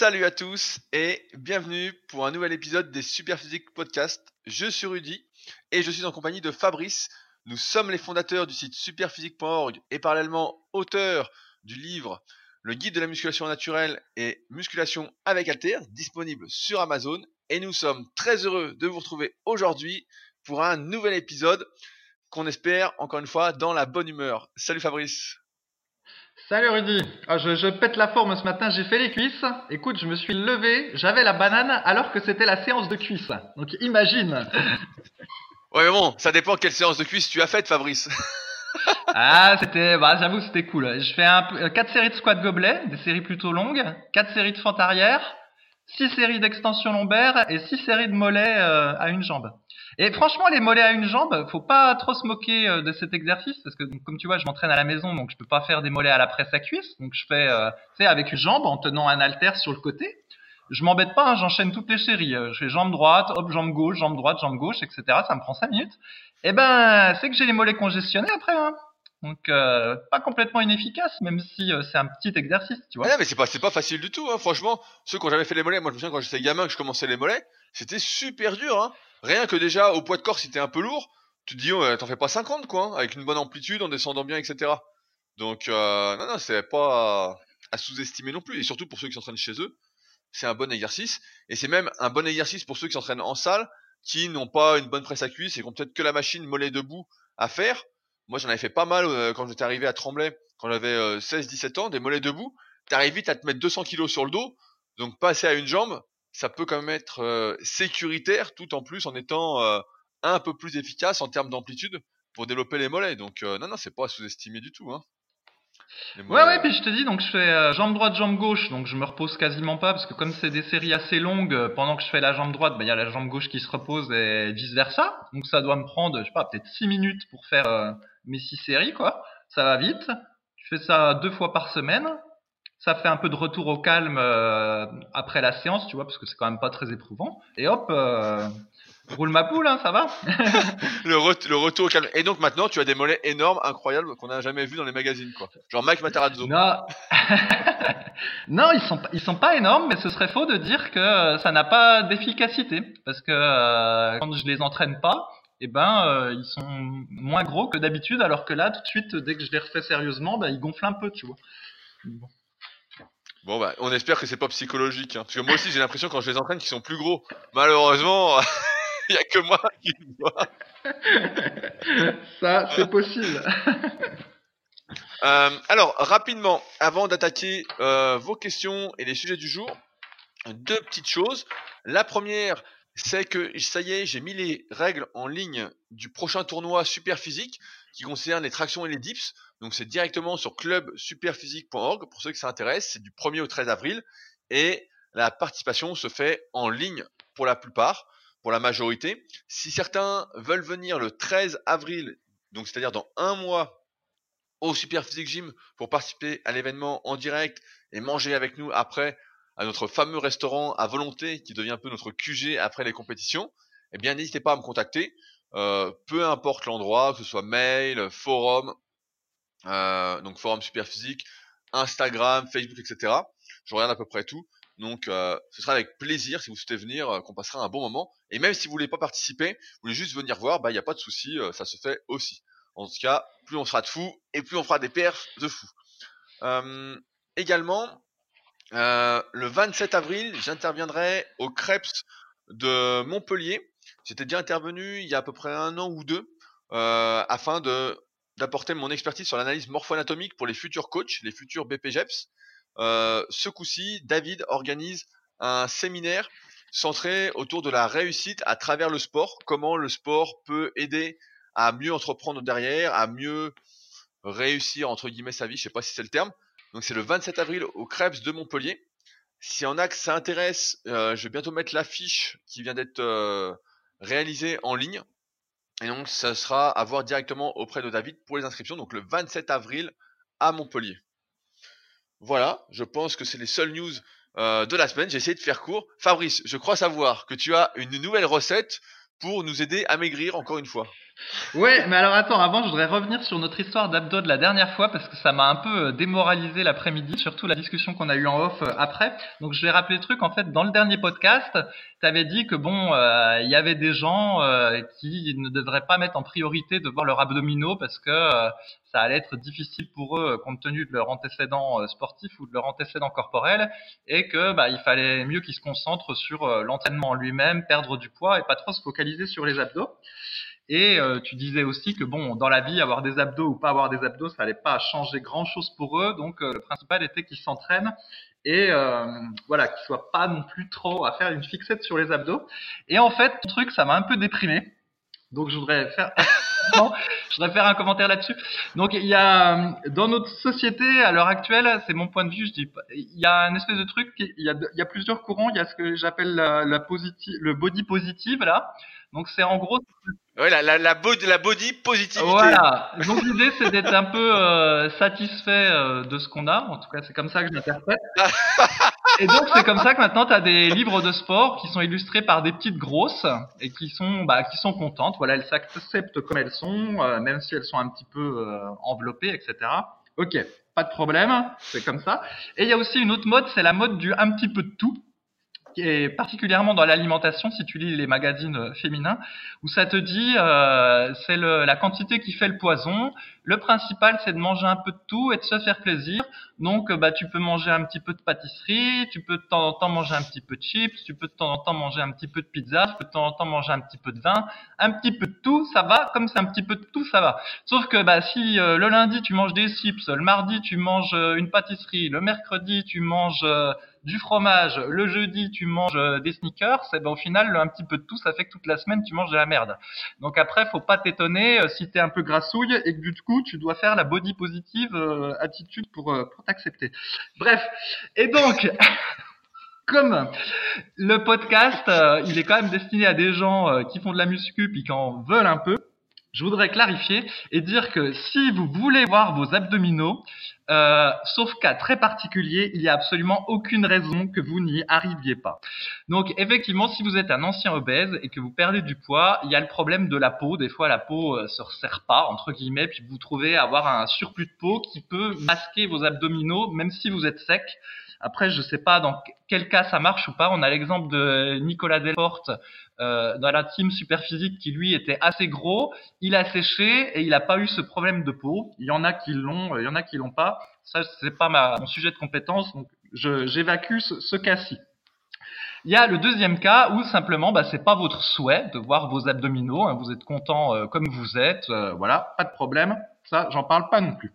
Salut à tous et bienvenue pour un nouvel épisode des Superphysique Podcast. Je suis Rudy et je suis en compagnie de Fabrice. Nous sommes les fondateurs du site superphysique.org et parallèlement auteurs du livre Le guide de la musculation naturelle et musculation avec Alter, disponible sur Amazon. Et nous sommes très heureux de vous retrouver aujourd'hui pour un nouvel épisode qu'on espère encore une fois dans la bonne humeur. Salut Fabrice. Salut Rudy, ah, je, je, pète la forme ce matin, j'ai fait les cuisses. Écoute, je me suis levé, j'avais la banane alors que c'était la séance de cuisses. Donc imagine. Ouais mais bon, ça dépend quelle séance de cuisses tu as faite Fabrice. ah, c'était, bah, j'avoue, c'était cool. Je fais un, euh, quatre séries de squat gobelet, des séries plutôt longues, quatre séries de fente arrière, six séries d'extension lombaire et six séries de mollets euh, à une jambe. Et franchement, les mollets à une jambe, faut pas trop se moquer euh, de cet exercice parce que comme tu vois, je m'entraîne à la maison, donc je peux pas faire des mollets à la presse à cuisse. Donc je fais, euh, tu sais, avec une jambe en tenant un haltère sur le côté. Je m'embête pas, hein, j'enchaîne toutes les séries. Euh, je fais jambe droite, hop, jambe gauche, jambe droite, jambe gauche, etc. Ça me prend 5 minutes. Et ben, c'est que j'ai les mollets congestionnés après. Hein. Donc pas complètement inefficace, même si c'est un petit exercice, tu vois. Ah non, mais c'est pas c'est pas facile du tout. Hein. Franchement, ceux qui ont jamais fait les mollets, moi je me souviens quand j'étais gamin que je commençais les mollets, c'était super dur. Hein. Rien que déjà au poids de corps, si t'es un peu lourd, tu te dis oh, t'en fais pas 50 quoi, hein, avec une bonne amplitude, en descendant bien, etc. Donc euh, non non, c'est pas à sous-estimer non plus. Et surtout pour ceux qui s'entraînent chez eux, c'est un bon exercice. Et c'est même un bon exercice pour ceux qui s'entraînent en salle, qui n'ont pas une bonne presse à cuisse et qui ont peut-être que la machine mollet debout à faire moi, j'en avais fait pas mal euh, quand j'étais arrivé à Tremblay, quand j'avais 16-17 euh, ans, des mollets debout. T'arrives vite à te mettre 200 kilos sur le dos, donc passer à une jambe, ça peut quand même être euh, sécuritaire, tout en plus en étant un peu plus efficace en termes d'amplitude pour développer les mollets. Donc non, non, c'est pas à sous-estimer du tout. Hein. Ouais, ouais, puis je te dis, donc je fais euh, jambe droite, jambe gauche, donc je me repose quasiment pas, parce que comme c'est des séries assez longues, euh, pendant que je fais la jambe droite, ben, il y a la jambe gauche qui se repose et vice versa. Donc ça doit me prendre, je sais pas, peut-être 6 minutes pour faire euh, mes 6 séries, quoi. Ça va vite. Je fais ça deux fois par semaine. Ça fait un peu de retour au calme après la séance, tu vois, parce que c'est quand même pas très éprouvant. Et hop, Roule ma poule, hein, ça va le, le, retour au calme. Et donc maintenant, tu as des mollets énormes, incroyables, qu'on n'a jamais vu dans les magazines, quoi. Genre Mike Matarazzo. Non, non, ils sont ils sont pas énormes, mais ce serait faux de dire que euh, ça n'a pas d'efficacité, parce que euh, quand je les entraîne pas, eh ben euh, ils sont moins gros que d'habitude, alors que là, tout de suite, dès que je les refais sérieusement, bah, ils gonflent un peu, tu vois. Bon. Bon bah, on espère que c'est pas psychologique, hein, parce que moi aussi j'ai l'impression quand je les entraîne qu'ils sont plus gros. Malheureusement. Il n'y a que moi qui le vois. Ça, c'est possible. Euh, alors, rapidement, avant d'attaquer euh, vos questions et les sujets du jour, deux petites choses. La première, c'est que ça y est, j'ai mis les règles en ligne du prochain tournoi Super Physique qui concerne les tractions et les dips. Donc c'est directement sur clubsuperphysique.org pour ceux qui s'intéressent. C'est du 1er au 13 avril et la participation se fait en ligne pour la plupart pour la majorité. Si certains veulent venir le 13 avril, donc c'est-à-dire dans un mois, au Super Physique Gym pour participer à l'événement en direct et manger avec nous après à notre fameux restaurant à volonté qui devient un peu notre QG après les compétitions, eh bien n'hésitez pas à me contacter. Euh, peu importe l'endroit, que ce soit mail, forum, euh, donc forum super physique, Instagram, Facebook, etc. Je regarde à peu près tout. Donc, euh, ce sera avec plaisir si vous souhaitez venir, euh, qu'on passera un bon moment. Et même si vous voulez pas participer, vous voulez juste venir voir, bah il n'y a pas de souci, euh, ça se fait aussi. En tout cas, plus on sera de fous et plus on fera des perfs de fous. également, le 27 avril, j'interviendrai au Krebs de Montpellier. J'étais déjà intervenu il y a à peu près un an ou deux afin de d'apporter mon expertise sur l'analyse morpho-anatomique pour les futurs coachs, les futurs BPGEPS. Euh, ce coup-ci, David organise un séminaire centré autour de la réussite à travers le sport, comment le sport peut aider à mieux entreprendre derrière, à mieux réussir entre guillemets sa vie, je sais pas si c'est le terme. Donc c'est le 27 avril au Krebs de Montpellier. Si en a ça intéresse, euh, je vais bientôt mettre l'affiche qui vient d'être euh, réalisée en ligne. Et donc ça sera à voir directement auprès de David pour les inscriptions. Donc le 27 avril à Montpellier. Voilà, je pense que c'est les seules news euh, de la semaine. J'ai essayé de faire court. Fabrice, je crois savoir que tu as une nouvelle recette pour nous aider à maigrir encore une fois. Ouais, mais alors attends, avant, je voudrais revenir sur notre histoire d'abdos de la dernière fois parce que ça m'a un peu euh, démoralisé l'après-midi, surtout la discussion qu'on a eue en off euh, après. Donc je vais rappeler le truc. En fait, dans le dernier podcast, tu avais dit que bon, euh, il y avait des gens qui ne devraient pas mettre en priorité de voir leurs abdominaux parce que ça allait être difficile pour eux compte tenu de leur antécédent sportif ou de leur antécédent corporel et que bah, il fallait mieux qu'ils se concentrent sur l'entraînement lui-même, perdre du poids et pas trop se focaliser sur les abdos. Et euh, tu disais aussi que bon, dans la vie, avoir des abdos ou pas avoir des abdos, ça allait pas changer grand chose pour eux. Donc euh, le principal était qu'ils s'entraînent et euh, voilà, qu'ils soient pas non plus trop à faire une fixette sur les abdos. Et en fait, ton truc, ça m'a un peu déprimé. Donc je voudrais faire, je voudrais faire un commentaire là-dessus. Donc il y a dans notre société à l'heure actuelle, c'est mon point de vue, je dis, il y a un espèce de truc, il y a, plusieurs courants. Il y a ce que j'appelle le body positive là. Donc c'est en gros. Oui, la, la, la, body, la body positivité. Voilà. Donc l'idée c'est d'être un peu euh, satisfait euh, de ce qu'on a. En tout cas, c'est comme ça que je l'interprète. et donc c'est comme ça que maintenant tu as des livres de sport qui sont illustrés par des petites grosses et qui sont bah, qui sont contentes. Voilà, elles s'acceptent comme elles sont, euh, même si elles sont un petit peu enveloppées, etc. Ok, pas de problème, c'est comme ça. Et il y a aussi une autre mode, c'est la mode du un petit peu de tout et particulièrement dans l'alimentation, si tu lis les magazines euh, féminins, où ça te dit euh, c'est la quantité qui fait le poison. Le principal, c'est de manger un peu de tout et de se faire plaisir. Donc, euh, bah, tu peux manger un petit peu de pâtisserie, tu peux de temps en temps manger un petit peu de chips, tu peux de temps en temps manger un petit peu de pizza, tu peux de temps en temps manger un petit peu de vin, un petit peu de tout, ça va. Comme c'est un petit peu de tout, ça va. Sauf que bah, si le lundi tu manges des chips, le mardi tu manges une pâtisserie, le mercredi tu manges du fromage, le jeudi tu manges euh, des sneakers, et ben au final un petit peu de tout, ça fait que toute la semaine tu manges de la merde. Donc après faut pas t'étonner euh, si t'es un peu grassouille et que du coup tu dois faire la body positive euh, attitude pour pour t'accepter. Bref, et donc comme le podcast, il est quand même destiné à des gens qui font de la muscu puis qui en veulent un peu, je voudrais clarifier et dire que si vous voulez voir vos abdominaux, euh, sauf cas très particulier, il n'y a absolument aucune raison que vous n'y arriviez pas. Donc effectivement, si vous êtes un ancien obèse et que vous perdez du poids, il y a le problème de la peau. Des fois, la peau euh, se resserre pas entre guillemets, puis vous trouvez avoir un surplus de peau qui peut masquer vos abdominaux, même si vous êtes sec. Après, je sais pas dans quel cas ça marche ou pas. On a l'exemple de Nicolas Delporte euh, dans la team Superphysique qui lui était assez gros. Il a séché et il n'a pas eu ce problème de peau. Il y en a qui l'ont, il y en a qui l'ont pas. Ça, c'est pas ma, mon sujet de compétence, donc j'évacue ce, ce cas-ci. Il y a le deuxième cas où simplement, bah, c'est pas votre souhait de voir vos abdominaux. Hein, vous êtes content euh, comme vous êtes, euh, voilà, pas de problème. Ça, j'en parle pas non plus.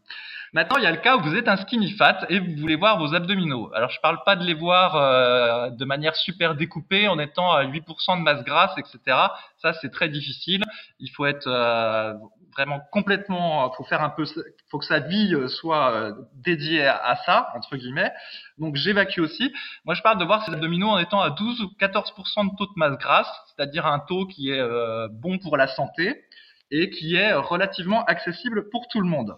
Maintenant, il y a le cas où vous êtes un skinny fat et vous voulez voir vos abdominaux. Alors, je parle pas de les voir euh, de manière super découpée en étant à 8% de masse grasse, etc. Ça, c'est très difficile. Il faut être euh, vraiment complètement, faut faire un peu, faut que sa vie euh, soit dédiée à, ça entre guillemets. Donc, j'évacue aussi. Moi, je parle de voir ces abdominaux en étant à 12 ou 14% de taux de masse grasse, c'est-à-dire un taux qui est bon pour la santé et qui est relativement accessible pour tout le monde.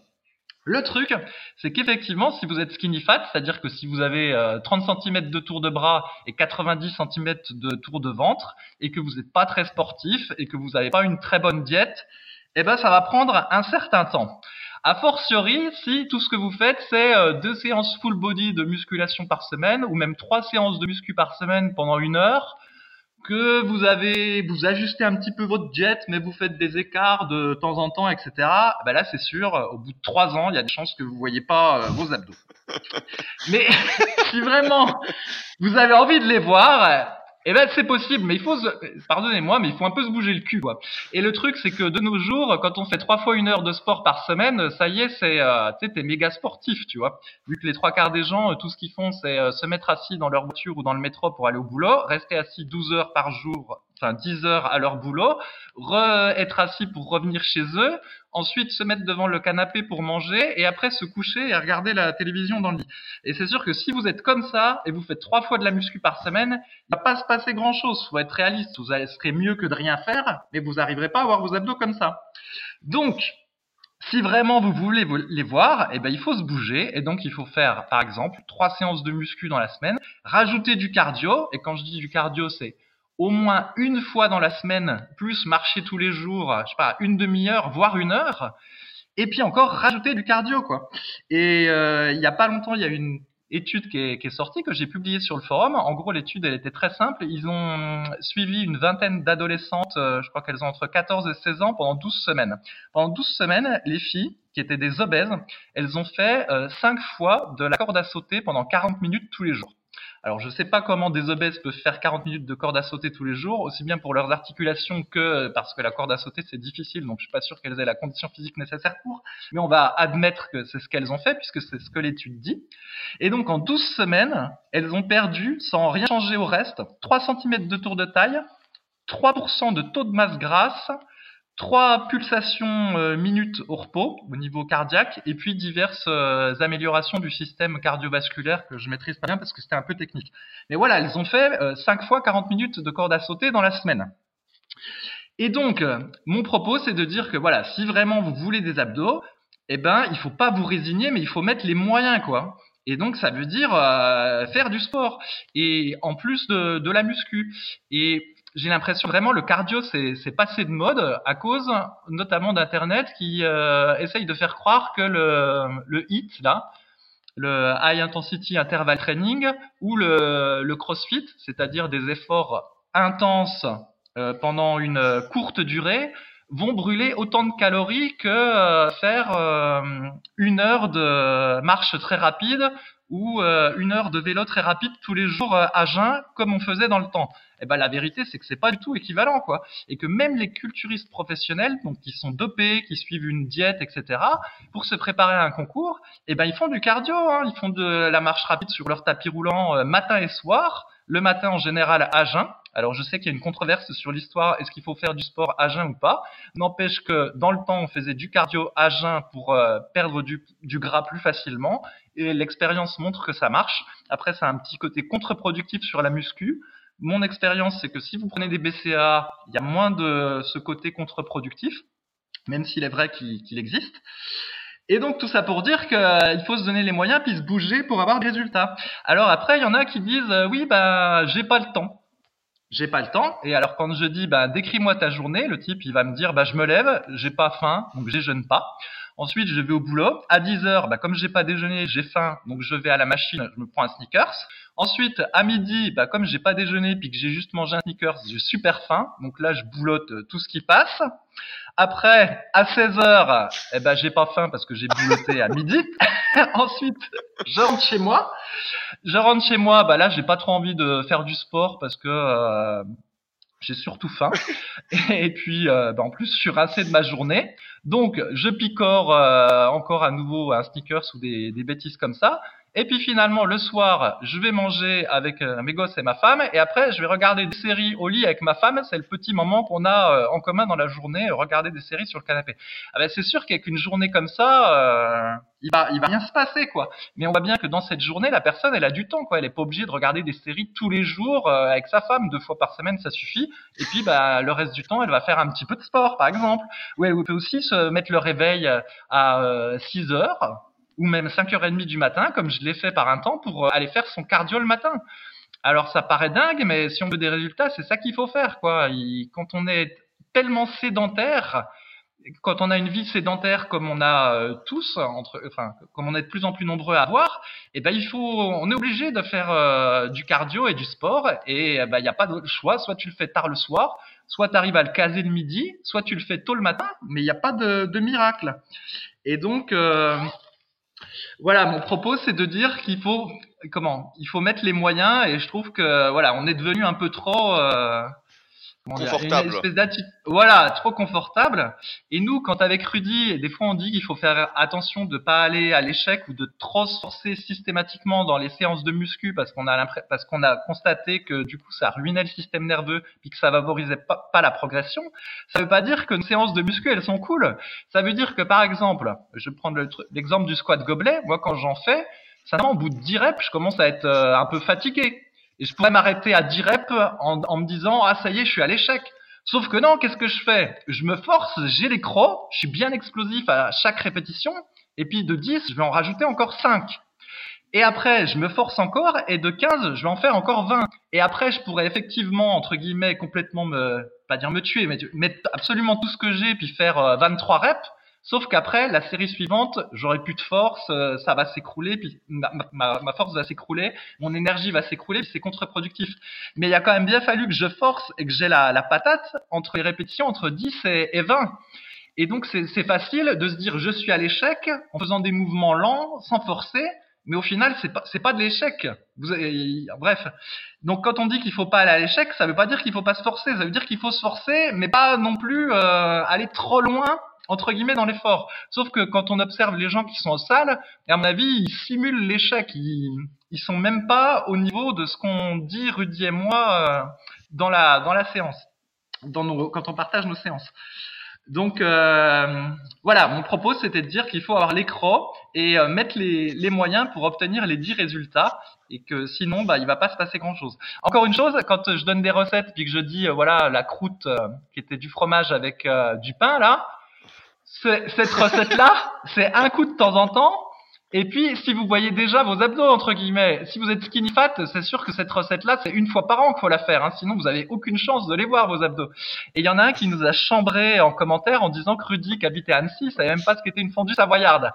Le truc, c'est qu'effectivement, si vous êtes skinny fat, c'est-à-dire que si vous avez 30 euh, cm de tour de bras et 90 cm de tour de ventre, et que vous n'êtes pas très sportif et que vous n'avez pas une très bonne diète, eh ben ça va prendre un certain temps. A fortiori, si tout ce que vous faites, c'est euh, deux séances full body de musculation par semaine, ou même trois séances de muscu par semaine pendant une heure, que vous avez, vous ajustez un petit peu votre jet, mais vous faites des écarts de temps en temps, etc. Ben là, c'est sûr, au bout de trois ans, il y a des chances que vous voyez pas euh, vos abdos. Mais si vraiment vous avez envie de les voir, eh ben c'est possible, mais il faut, pardonnez-moi, mais il faut un peu se bouger le cul, quoi. Et le truc, c'est que de nos jours, quand on fait trois fois une heure de sport par semaine, ça y est, c'est, euh, t'es méga sportif, tu vois. Vu que les trois quarts des gens, euh, tout ce qu'ils font, c'est euh, se mettre assis dans leur voiture ou dans le métro pour aller au boulot, rester assis 12 heures par jour enfin 10 heures à leur boulot, être assis pour revenir chez eux, ensuite se mettre devant le canapé pour manger et après se coucher et regarder la télévision dans le lit. Et c'est sûr que si vous êtes comme ça et vous faites trois fois de la muscu par semaine, il va pas se passer grand chose. Faut être réaliste. Vous serez mieux que de rien faire, mais vous n'arriverez pas à avoir vos abdos comme ça. Donc, si vraiment vous voulez les voir, eh ben il faut se bouger et donc il faut faire par exemple trois séances de muscu dans la semaine, rajouter du cardio et quand je dis du cardio c'est au moins une fois dans la semaine, plus marcher tous les jours, je sais pas, une demi-heure, voire une heure, et puis encore rajouter du cardio, quoi. Et euh, il y a pas longtemps, il y a une étude qui est, qui est sortie, que j'ai publiée sur le forum. En gros, l'étude, elle était très simple. Ils ont suivi une vingtaine d'adolescentes, euh, je crois qu'elles ont entre 14 et 16 ans, pendant 12 semaines. Pendant 12 semaines, les filles, qui étaient des obèses, elles ont fait euh, 5 fois de la corde à sauter pendant 40 minutes tous les jours. Alors je ne sais pas comment des obèses peuvent faire 40 minutes de corde à sauter tous les jours, aussi bien pour leurs articulations que parce que la corde à sauter c'est difficile, donc je suis pas sûr qu'elles aient la condition physique nécessaire pour, mais on va admettre que c'est ce qu'elles ont fait puisque c'est ce que l'étude dit. Et donc en 12 semaines, elles ont perdu, sans rien changer au reste, 3 cm de tour de taille, 3% de taux de masse grasse, trois pulsations euh, minutes au repos au niveau cardiaque et puis diverses euh, améliorations du système cardiovasculaire que je maîtrise pas bien parce que c'était un peu technique. Mais voilà, elles ont fait euh, 5 fois 40 minutes de corde à sauter dans la semaine. Et donc, euh, mon propos, c'est de dire que voilà, si vraiment vous voulez des abdos, eh ben, il faut pas vous résigner, mais il faut mettre les moyens, quoi. Et donc, ça veut dire euh, faire du sport et en plus de, de la muscu. Et j'ai l'impression vraiment le cardio c'est passé de mode à cause notamment d'internet qui euh, essaye de faire croire que le, le HIIT là, le High Intensity Interval Training ou le, le CrossFit, c'est-à-dire des efforts intenses euh, pendant une courte durée, vont brûler autant de calories que euh, faire euh, une heure de marche très rapide ou euh, une heure de vélo très rapide tous les jours euh, à jeun comme on faisait dans le temps. Et ben la vérité c'est que c'est pas du tout équivalent quoi, et que même les culturistes professionnels donc qui sont dopés, qui suivent une diète etc. pour se préparer à un concours, et ben ils font du cardio, hein, ils font de la marche rapide sur leur tapis roulant euh, matin et soir, le matin en général à jeun. Alors je sais qu'il y a une controverse sur l'histoire, est-ce qu'il faut faire du sport à jeun ou pas? N'empêche que dans le temps on faisait du cardio à jeun pour euh, perdre du, du gras plus facilement et l'expérience montre que ça marche. Après, ça a un petit côté contre-productif sur la muscu. Mon expérience, c'est que si vous prenez des BCA, il y a moins de ce côté contre-productif, même s'il est vrai qu'il qu existe. Et donc tout ça pour dire qu'il euh, faut se donner les moyens puis se bouger pour avoir des résultats. Alors après, il y en a qui disent euh, oui bah j'ai pas le temps. J'ai pas le temps. Et alors quand je dis bah décris-moi ta journée, le type il va me dire bah je me lève, j'ai pas faim, donc je jeûne pas. Ensuite, je vais au boulot. À 10 heures, bah, comme j'ai pas déjeuné, j'ai faim, donc je vais à la machine, je me prends un sneakers. Ensuite, à midi, bah, comme j'ai pas déjeuné puis que j'ai juste mangé un sneakers, j'ai super faim, donc là je boulotte tout ce qui passe. Après, à 16 heures, eh ben j'ai pas faim parce que j'ai boulotté à midi. Ensuite, je rentre chez moi. Je rentre chez moi, bah là j'ai pas trop envie de faire du sport parce que euh, j'ai surtout faim. Et puis, euh, bah, en plus, je suis rincé de ma journée. Donc, je picore euh, encore à nouveau un sneakers ou des bêtises comme ça. Et puis finalement, le soir, je vais manger avec euh, mes gosses et ma femme. Et après, je vais regarder des séries au lit avec ma femme. C'est le petit moment qu'on a euh, en commun dans la journée, regarder des séries sur le canapé. Ah ben, c'est sûr qu'avec une journée comme ça, euh, il va, il va rien se passer, quoi. Mais on voit bien que dans cette journée, la personne, elle a du temps, quoi. Elle est pas obligée de regarder des séries tous les jours euh, avec sa femme, deux fois par semaine, ça suffit. Et puis, bah, le reste du temps, elle va faire un petit peu de sport, par exemple. Ou elle peut aussi se mettre le réveil à 6 heures ou même 5h30 du matin, comme je l'ai fait par un temps, pour euh, aller faire son cardio le matin. Alors ça paraît dingue, mais si on veut des résultats, c'est ça qu'il faut faire, quoi. quand on est tellement sédentaire, quand on a une vie sédentaire comme on a euh, tous, entre, enfin, comme on est de plus en plus nombreux à avoir, eh ben il faut, on est obligé de faire euh, du cardio et du sport, et eh ben il n'y a pas d'autre choix. Soit tu le fais tard le soir, soit tu arrives à le caser le midi, soit tu le fais tôt le matin, mais il n'y a pas de, miracle. Et donc voilà, mon propos, c'est de dire qu'il faut comment Il faut mettre les moyens et je trouve que voilà, on est devenu un peu trop euh, confortable. voilà, trop confortable. Et nous, quand avec Rudy, des fois on dit qu'il faut faire attention de pas aller à l'échec ou de trop forcer systématiquement dans les séances de muscu parce qu'on a parce qu'on a constaté que du coup ça ruinait le système nerveux puis que ça favorisait pas, pas la progression. Ça veut pas dire que nos séances de muscu elles sont cool. Ça veut dire que par exemple, je vais prendre l'exemple du squat gobelet. Moi, quand j'en fais, ça au bout de 10 reps, je commence à être euh, un peu fatigué. Et je pourrais m'arrêter à 10 reps en, en, me disant ah ça y est je suis à l'échec. Sauf que non, qu'est-ce que je fais? Je me force, j'ai les crocs, je suis bien explosif à chaque répétition, et puis de 10, je vais en rajouter encore 5. Et après, je me force encore, et de 15, je vais en faire encore 20. Et après, je pourrais effectivement, entre guillemets, complètement me, pas dire me tuer, mais mettre absolument tout ce que j'ai, puis faire 23 euh, reps. Sauf qu'après, la série suivante, j'aurai plus de force, euh, ça va s'écrouler, puis ma, force va s'écrouler, mon énergie va s'écrouler, c'est contre-productif. Mais il a quand même bien fallu que je force et que j'ai la, patate entre les répétitions entre 10 et, et 20. Et donc c'est facile de se dire je suis à l'échec en faisant des mouvements lents, sans forcer, mais au final, c'est pas, pas de l'échec. Bref. Donc, quand on dit qu'il faut pas aller à l'échec, ça veut pas dire qu'il faut pas se forcer. Ça veut dire qu'il faut se forcer, mais pas non plus euh, aller trop loin entre guillemets dans l'effort. Sauf que quand on observe les gens qui sont en salle, à mon avis, ils simulent l'échec. Ils, ils sont même pas au niveau de ce qu'on dit Rudy et moi euh, dans la dans la séance, dans nos, quand on partage nos séances. Donc euh, voilà, mon propos c'était de dire qu'il faut avoir l'écran et euh, mettre les, les, moyens pour obtenir les 10 résultats et que sinon bah il va pas se passer grand chose. Encore une chose, quand je donne des recettes puis que je dis euh, voilà la croûte qui était du fromage avec du pain là, cette recette là c'est un coup de temps en temps et puis, si vous voyez déjà vos abdos, entre guillemets, si vous êtes skinny fat, c'est sûr que cette recette-là, c'est une fois par an qu'il faut la faire. Hein, sinon, vous avez aucune chance de les voir, vos abdos. Et il y en a un qui nous a chambré en commentaire en disant que Rudy, qui habitait à Annecy, savait même pas ce qu'était une fondue savoyarde.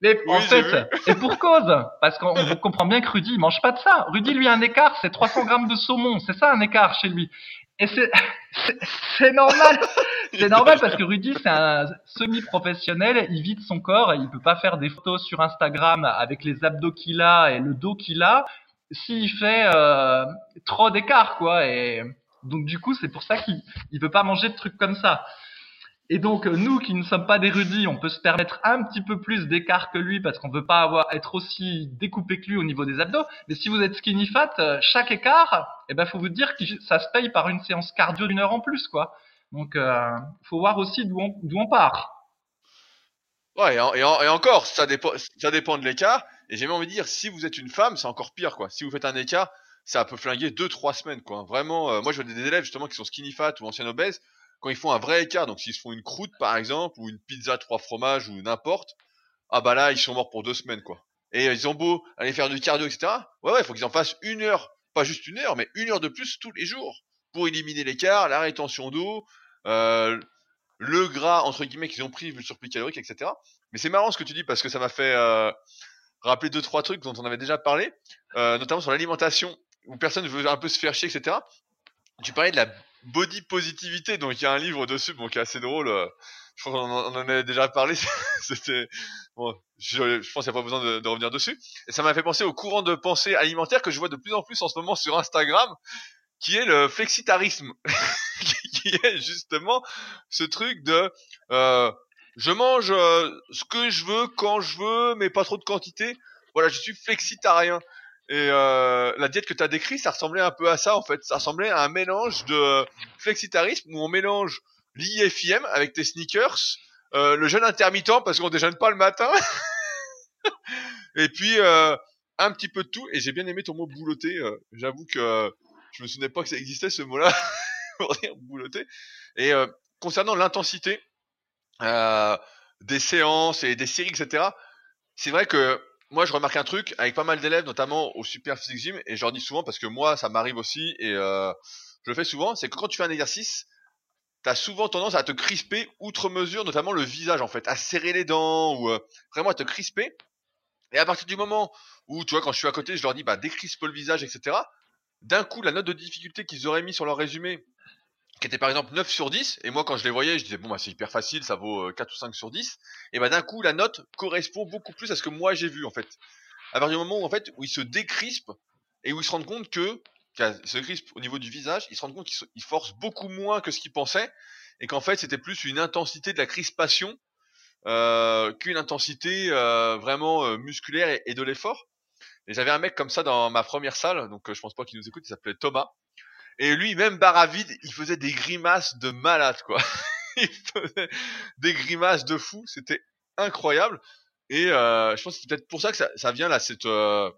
Mais en fait, et pour cause, parce qu'on comprend bien que Rudy, il mange pas de ça. Rudy, lui, un écart, c'est 300 grammes de saumon. C'est ça, un écart chez lui. Et c'est, normal. C'est normal parce que Rudy, c'est un semi-professionnel. Il vide son corps il peut pas faire des photos sur Instagram avec les abdos qu'il a et le dos qu'il a s'il fait euh, trop d'écart, quoi. Et donc, du coup, c'est pour ça qu'il il peut pas manger de trucs comme ça. Et donc nous qui ne sommes pas d'érudits, on peut se permettre un petit peu plus d'écart que lui parce qu'on veut pas avoir être aussi découpé que lui au niveau des abdos. Mais si vous êtes skinny fat, euh, chaque écart, eh ben faut vous dire que ça se paye par une séance cardio d'une heure en plus quoi. Donc euh, faut voir aussi d'où on, part. Ouais, et, et, encore, ça dépend, ça dépend de l'écart. Et j'ai même envie de dire, si vous êtes une femme, c'est encore pire quoi. Si vous faites un écart, ça peut flinguer deux trois semaines quoi. Vraiment, euh, moi je vois des élèves justement qui sont skinny fat ou anciens obèses quand ils font un vrai écart, donc s'ils se font une croûte par exemple, ou une pizza trois fromages, ou n'importe, ah bah là, ils sont morts pour deux semaines, quoi. Et ils ont beau aller faire du cardio, etc. Ouais, ouais, il faut qu'ils en fassent une heure, pas juste une heure, mais une heure de plus tous les jours, pour éliminer l'écart, la rétention d'eau, euh, le gras, entre guillemets, qu'ils ont pris, le surplus calorique, etc. Mais c'est marrant ce que tu dis, parce que ça m'a fait euh, rappeler deux, trois trucs dont on avait déjà parlé, euh, notamment sur l'alimentation, où personne veut un peu se faire chier, etc. Tu parlais de la body positivité. Donc il y a un livre dessus, bon, qui est assez drôle. Euh, je crois qu'on en, en, a déjà parlé. C'était bon, je, je pense qu'il n'y a pas besoin de, de, revenir dessus. Et ça m'a fait penser au courant de pensée alimentaire que je vois de plus en plus en ce moment sur Instagram, qui est le flexitarisme, qui est justement ce truc de euh, je mange euh, ce que je veux quand je veux, mais pas trop de quantité. Voilà, je suis flexitarien. Et euh, la diète que tu as décrit, ça ressemblait un peu à ça en fait. Ça ressemblait à un mélange de flexitarisme où on mélange l'IFIM avec tes sneakers, euh, le jeûne intermittent parce qu'on déjeune pas le matin, et puis euh, un petit peu de tout. Et j'ai bien aimé ton mot boulotter. Euh, j'avoue que je me souvenais pas que ça existait ce mot-là pour dire. Et euh, concernant l'intensité euh, des séances et des séries, etc. C'est vrai que moi, je remarque un truc avec pas mal d'élèves, notamment au Super Physique Gym, et je leur dis souvent parce que moi, ça m'arrive aussi, et euh, je le fais souvent, c'est que quand tu fais un exercice, tu as souvent tendance à te crisper outre mesure, notamment le visage en fait, à serrer les dents ou euh, vraiment à te crisper. Et à partir du moment où, tu vois, quand je suis à côté, je leur dis, bah, décrispe le visage, etc. D'un coup, la note de difficulté qu'ils auraient mis sur leur résumé, qui était par exemple 9 sur 10, et moi quand je les voyais, je disais bon bah c'est hyper facile, ça vaut 4 euh, ou 5 sur 10, et bah d'un coup la note correspond beaucoup plus à ce que moi j'ai vu en fait. À partir du moment où en fait où ils se décrispent et où ils se rendent compte que se crispent au niveau du visage, ils se rendent compte qu'ils forcent beaucoup moins que ce qu'ils pensaient, et qu'en fait c'était plus une intensité de la crispation euh, qu'une intensité euh, vraiment musculaire et, et de l'effort. Et j'avais un mec comme ça dans ma première salle, donc je pense pas qu'il nous écoute, il s'appelait Thomas. Et lui, même barre vide, il faisait des grimaces de malade, quoi. il faisait des grimaces de fou. C'était incroyable. Et euh, je pense que c'est peut-être pour ça que ça, vient là, cette, euh,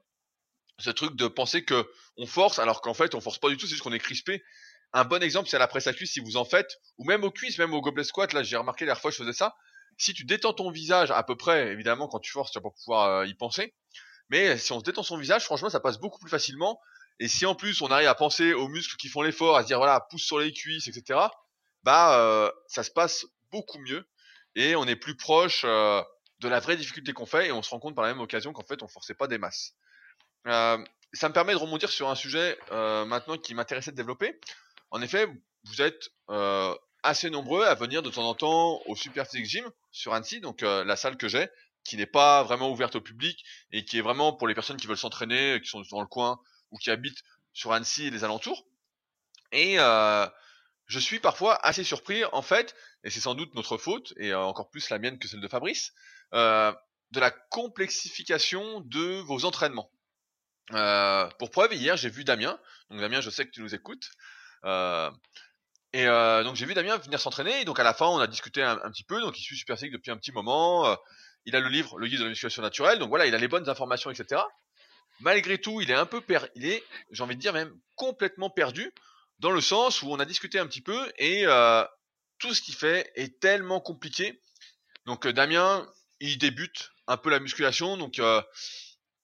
ce truc de penser que on force, alors qu'en fait, on force pas du tout, c'est juste qu'on est crispé. Un bon exemple, c'est à la presse à cuisse, si vous en faites, ou même aux cuisses, même au gobelet squat, là, j'ai remarqué la dernière fois, je faisais ça. Si tu détends ton visage à peu près, évidemment, quand tu forces, tu vas pas pouvoir euh, y penser. Mais si on se détend son visage, franchement, ça passe beaucoup plus facilement. Et si en plus on arrive à penser aux muscles qui font l'effort, à se dire voilà, pousse sur les cuisses, etc. Bah, euh, ça se passe beaucoup mieux et on est plus proche euh, de la vraie difficulté qu'on fait et on se rend compte par la même occasion qu'en fait on forçait pas des masses. Euh, ça me permet de rebondir sur un sujet maintenant qui m'intéressait de développer. En effet, vous êtes assez nombreux à venir de temps en temps au Super Physique Gym sur Annecy, donc la salle que j'ai, qui n'est pas vraiment ouverte au public et qui est vraiment pour les personnes qui veulent s'entraîner, qui sont dans le coin ou qui habitent sur Annecy et les alentours. Et euh, je suis parfois assez surpris, en fait, et c'est sans doute notre faute, et euh, encore plus la mienne que celle de Fabrice, euh, de la complexification de vos entraînements. Pour preuve, hier j'ai vu Damien, donc Damien je sais que tu nous écoutes, et donc j'ai vu Damien venir s'entraîner, et donc à la fin on a discuté un, petit peu, donc il suit Super depuis un petit moment, il a le livre, le guide de la musculation naturelle, donc voilà, il a les bonnes informations, etc malgré tout, il est un peu per... il est, j'ai envie de dire même complètement perdu, dans le sens où on a discuté un petit peu et euh, tout ce qu'il fait est tellement compliqué. Donc euh, Damien, il débute un peu la musculation, donc euh,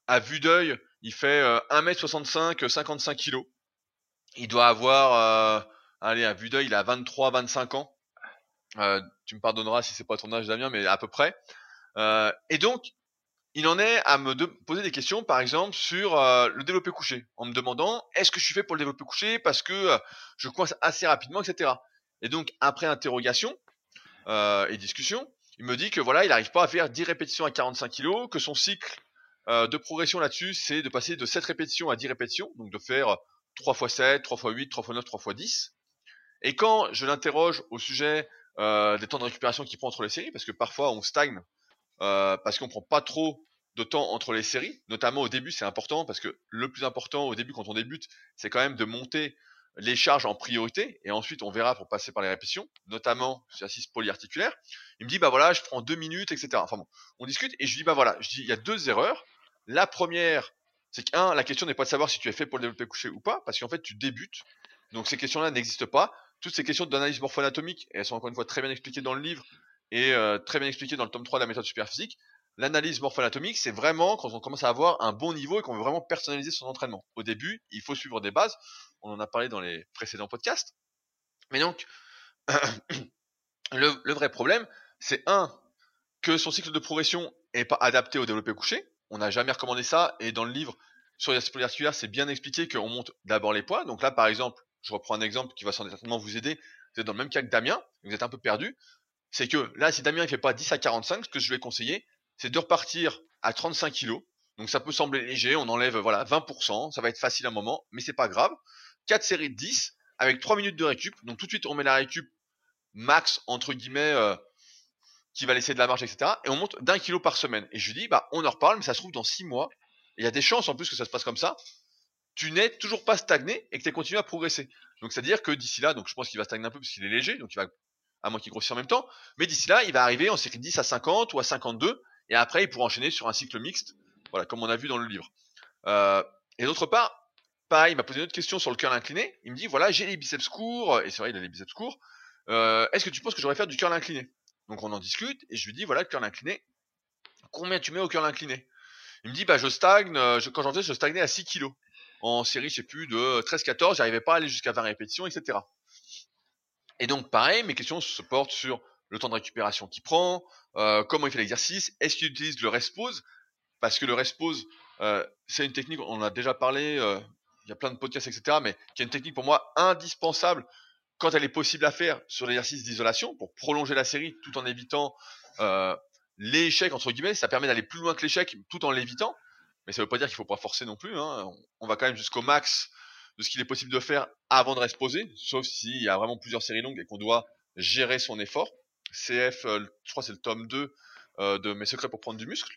à vue d'œil, il fait 1m65, 55 kg. Il doit avoir, allez, à vue d'œil, il a 23-25 ans. tu me pardonneras si c'est pas ton âge Damien, mais à peu près. et donc, il en est à me poser des questions, par exemple, sur euh, le développé couché, en me demandant est-ce que je suis fait pour le développé couché parce que euh, je coince assez rapidement, etc. Et donc, après interrogation euh, et discussion, il me dit que voilà, il n'arrive pas à faire 10 répétitions à 45 kg, que son cycle de progression là-dessus, c'est de passer de 7 répétitions à 10 répétitions, donc de faire 3 x 7, 3 x 8, 3 x 9, 3 x 10. Et quand je l'interroge au sujet des temps de récupération qu'il prend entre les séries, parce que parfois on stagne euh, parce qu'on prend pas trop de temps entre les séries, notamment au début, c'est important parce que le plus important au début quand on débute, c'est quand même de monter les charges en priorité et ensuite on verra pour passer par les répétitions, notamment sur l'exercice polyarticulaire. Il me dit bah voilà, je prends deux minutes, etc. Enfin bon, on discute et je dis bah voilà, je dis il y a deux erreurs. La première, c'est qu'un, la question n'est pas de savoir si tu es fait pour le développer couché ou pas, parce qu'en fait tu débutes, donc ces questions-là n'existent pas. Toutes ces questions d'analyse morpho-anatomique, elles sont encore une fois très bien expliquées dans le livre, et euh, très bien expliqué dans le tome 3 de la méthode superphysique. L'analyse morpho-anatomique, c'est vraiment quand on commence à avoir un bon niveau et qu'on veut vraiment personnaliser son entraînement. Au début, il faut suivre des bases. On en a parlé dans les précédents podcasts. Mais donc, le, vrai problème, c'est un, que son cycle de progression est pas adapté au développé couché. On n'a jamais recommandé ça. Et dans le livre sur les polyarticulaires, c'est bien expliqué qu'on monte d'abord les poids. Donc là, par exemple, je reprends un exemple qui va certainement vous aider. Vous êtes dans le même cas que Damien, vous êtes un peu perdu c'est que là, si Damien il fait pas 10 à 45, ce que je vais conseiller, c'est de repartir à 35 kg. Donc ça peut sembler léger, on enlève voilà 20%, ça va être facile un moment, mais c'est pas grave. 4 séries de 10 avec 3 minutes de récup. Donc tout de suite on met la récup max entre guillemets euh, qui va laisser de la marge, etc. Et on monte d'un kilo par semaine. Et je lui dis bah on en reparle, mais ça se trouve dans 6 mois. Il y a des chances en plus que ça se passe comme ça. Tu n'es toujours pas stagné et que tu continué à progresser. Donc c'est à dire que d'ici là, donc je pense qu'il va stagner un peu parce qu'il est léger, donc il va à moins qu'il grossisse en même temps. Mais d'ici là, il va arriver en série 10 à 50 ou à 52, et après, il pourra enchaîner sur un cycle mixte, voilà, comme on a vu dans le livre. Euh, et d'autre part, pareil, il m'a posé une autre question sur le curl incliné. Il me dit, voilà, j'ai les biceps courts, et c'est vrai, il a les biceps courts. Euh, Est-ce que tu penses que j'aurais faire du curl incliné? Donc on en discute, et je lui dis, voilà, le curl incliné, combien tu mets au curl incliné? Il me dit, bah je stagne, euh, quand j'en faisais, je stagnais à 6 kilos. En série, je sais plus, de 13-14, j'arrivais pas à aller jusqu'à 20 répétitions, etc. Et donc, pareil, mes questions se portent sur le temps de récupération qu'il prend, euh, comment il fait l'exercice, est-ce qu'il utilise le rest pause? Parce que le rest pause, euh, c'est une technique, on en a déjà parlé, euh, il y a plein de podcasts, etc., mais qui est une technique pour moi indispensable quand elle est possible à faire sur l'exercice d'isolation pour prolonger la série tout en évitant l'échec, entre guillemets. Ça permet d'aller plus loin que l'échec tout en l'évitant. Mais ça ne veut pas dire qu'il ne faut pas forcer non plus. Hein. On va quand même jusqu'au max de ce qu'il est possible de faire avant de rester posé, sauf s'il y a vraiment plusieurs séries longues et qu'on doit gérer son effort. CF, euh, je crois c'est le tome 2 euh, de Mes secrets pour prendre du muscle.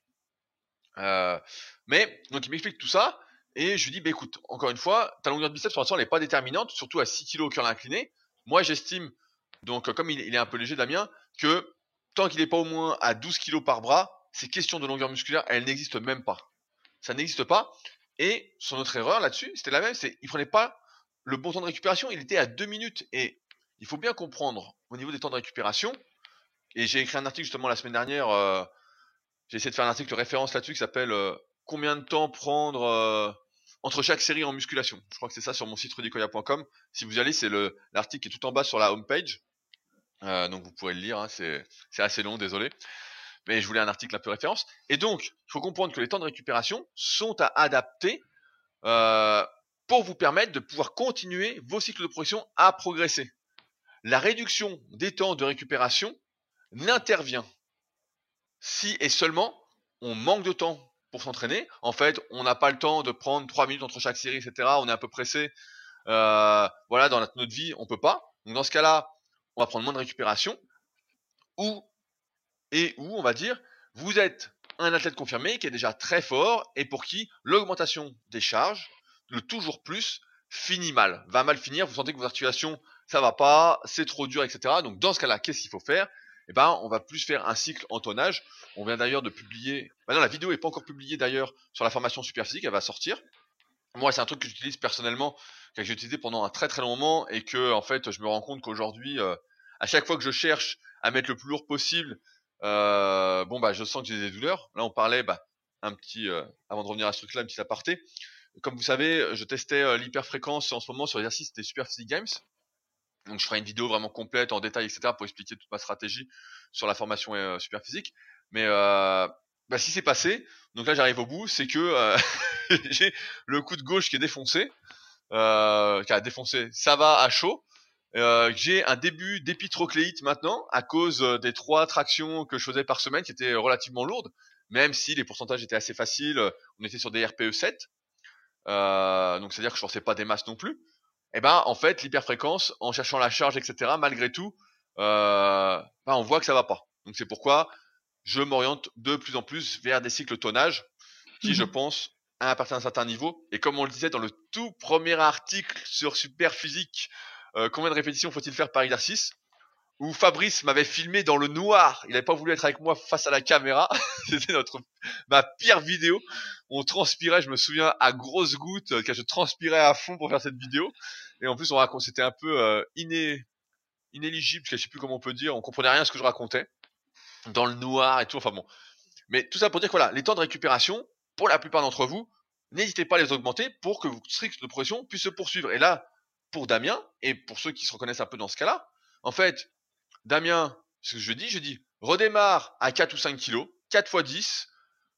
Euh, mais, donc il m'explique tout ça, et je lui dis, bah écoute, encore une fois, ta longueur de biceps, pour l'instant, elle n'est pas déterminante, surtout à 6 kg au curl incliné. Moi, j'estime, donc comme il, est un peu léger, Damien, que tant qu'il n'est pas au moins à 12 kg par bras, ces questions de longueur musculaire, elles n'existent même pas. Ça n'existe pas. Et son autre erreur là-dessus, c'était la même, c'est il prenait pas le bon temps de récupération, il était à deux minutes. Et il faut bien comprendre au niveau des temps de récupération. Et j'ai écrit un article justement la semaine dernière. Euh, j'ai essayé de faire un article de référence là-dessus qui s'appelle euh, combien de temps prendre euh, entre chaque série en musculation? Je crois que c'est ça sur mon site rudicoya.com. Si vous y allez, c'est l'article qui est tout en bas sur la homepage. Donc vous pourrez le lire, hein, c'est assez long, désolé. Mais je voulais un article un peu référence. Et donc, il faut comprendre que les temps de récupération sont à adapter euh, pour vous permettre de pouvoir continuer vos cycles de progression à progresser. La réduction des temps de récupération n'intervient si et seulement on manque de temps pour s'entraîner. En fait, on n'a pas le temps de prendre 3 minutes entre chaque série, etc. On est un peu pressé. Euh, voilà, dans notre, vie, on peut pas. Donc dans ce cas-là, on va prendre moins de récupération. Ou et où on va dire, vous êtes un athlète confirmé qui est déjà très fort et pour qui l'augmentation des charges, le toujours plus, finit mal, va mal finir. Vous sentez que vos articulations, ça va pas, c'est trop dur, etc. Donc dans ce cas-là, qu'est-ce qu'il faut faire? Eh ben, on va plus faire un cycle en tonnage. On vient d'ailleurs de publier. Maintenant, la vidéo n'est pas encore publiée d'ailleurs sur la formation super physique. Elle va sortir. Moi, c'est un truc que j'utilise personnellement, que j'ai utilisé pendant un très très long moment et que, en fait, je me rends compte qu'aujourd'hui, euh, à chaque fois que je cherche à mettre le plus lourd possible, bon bah, je sens que j'ai des douleurs. Là, on parlait, bah, un petit, euh, avant de revenir à ce truc-là, un petit aparté. Comme vous savez, je testais l'hyperfréquence en ce moment sur l'exercice des Super Physique Games. Donc je ferai une vidéo vraiment complète en détail, etc. pour expliquer toute ma stratégie sur la formation euh, super physique. Mais euh, bah, si c'est passé, donc là j'arrive au bout, c'est que euh, j'ai le coup de gauche qui est défoncé, euh, qui a défoncé, ça va à chaud. Euh, j'ai un début d'épitrocléite maintenant à cause des trois tractions que je faisais par semaine qui étaient relativement lourdes, même si les pourcentages étaient assez faciles. On était sur des RPE 7, donc c'est-à-dire que je forçais pas des masses non plus eh ben en fait l'hyperfréquence, en cherchant la charge, etc., malgré tout, euh, ben, on voit que ça va pas. Donc c'est pourquoi je m'oriente de plus en plus vers des cycles tonnage qui, je mhm. pense, à partir d'un certain niveau, et comme on le disait dans le tout premier article sur Super Physique, euh, combien de répétitions faut-il faire par exercice? Où Fabrice m'avait filmé dans le noir. Il n'avait pas voulu être avec moi face à la caméra. C'était notre ma pire vidéo. On transpirait, je me souviens, à grosses gouttes, euh, car je transpirais à fond pour faire cette vidéo. Et en plus, on raconte, c'était un peu euh, iné, inéligible, je sais plus comment on peut dire. On comprenait rien à ce que je racontais dans le noir et tout. Enfin bon. Mais tout ça pour dire que voilà, les temps de récupération, pour la plupart d'entre vous, n'hésitez pas à les augmenter pour que votre cycle de progression puisse se poursuivre. Et là, Damien et pour ceux qui se reconnaissent un peu dans ce cas-là, en fait, Damien, ce que je dis, je dis, redémarre à 4 ou 5 kilos, 4 x 10,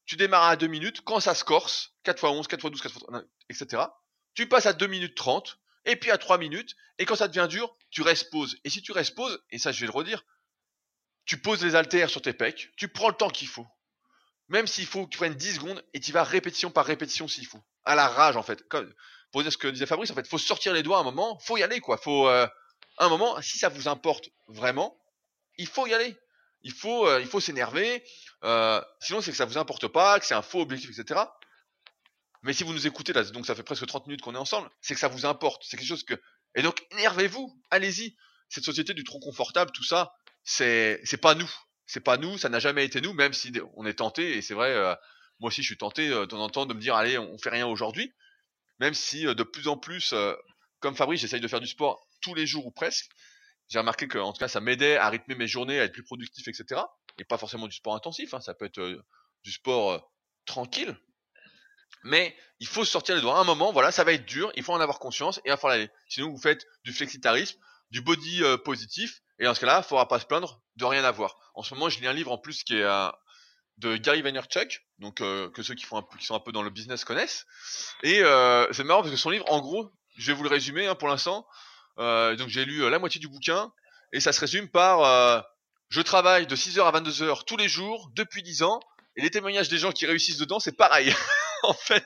tu démarres à 2 minutes, quand ça se corse, 4 x 11, 4 x 12, 4 x 13, etc. Tu passes à 2 minutes 30, et puis à 3 minutes, et quand ça devient dur, tu pause. Et si tu pause, et ça je vais le redire, tu poses les haltères sur tes pecs, tu prends le temps qu'il faut. Même s'il faut que tu prennes 10 secondes, et tu vas répétition par répétition s'il faut. À la rage en fait. Pour dire ce que disait Fabrice, en fait, faut sortir les doigts à un moment, faut y aller quoi. Faut, euh, un moment, si ça vous importe vraiment, il faut y aller. Il faut, euh, il faut s'énerver. Euh, sinon, c'est que ça vous importe pas, que c'est un faux objectif, etc. Mais si vous nous écoutez là, donc ça fait presque 30 minutes qu'on est ensemble, c'est que ça vous importe. C'est quelque chose que. Et donc, énervez-vous, allez-y. Cette société du trop confortable, tout ça, c'est, c'est pas nous. C'est pas nous, ça n'a jamais été nous, même si on est tenté. Et c'est vrai, moi aussi, je suis tenté de temps en temps de me dire, allez, on fait rien aujourd'hui. Même si de plus en plus, comme Fabrice, j'essaye de faire du sport tous les jours ou presque. J'ai remarqué que, en tout cas, ça m'aidait à rythmer mes journées, à être plus productif, etc. Et pas forcément du sport intensif, hein. ça peut être euh, du sport euh, tranquille. Mais il faut sortir les doigts. À un moment, voilà, ça va être dur, il faut en avoir conscience et il va falloir aller. Sinon, vous faites du flexitarisme, du body euh, positif, et dans ce cas-là, il faudra pas se plaindre de rien avoir. En ce moment, je lis un livre en plus qui est de Gary Vaynerchuk, donc que ceux qui, font un qui sont un peu dans le business connaissent. Et c'est marrant parce que son livre, en gros, je vais vous le résumer hein, pour l'instant. Euh, donc j'ai lu euh, la moitié du bouquin et ça se résume par euh, je travaille de 6h à 22h tous les jours depuis 10 ans et les témoignages des gens qui réussissent dedans c'est pareil. en fait,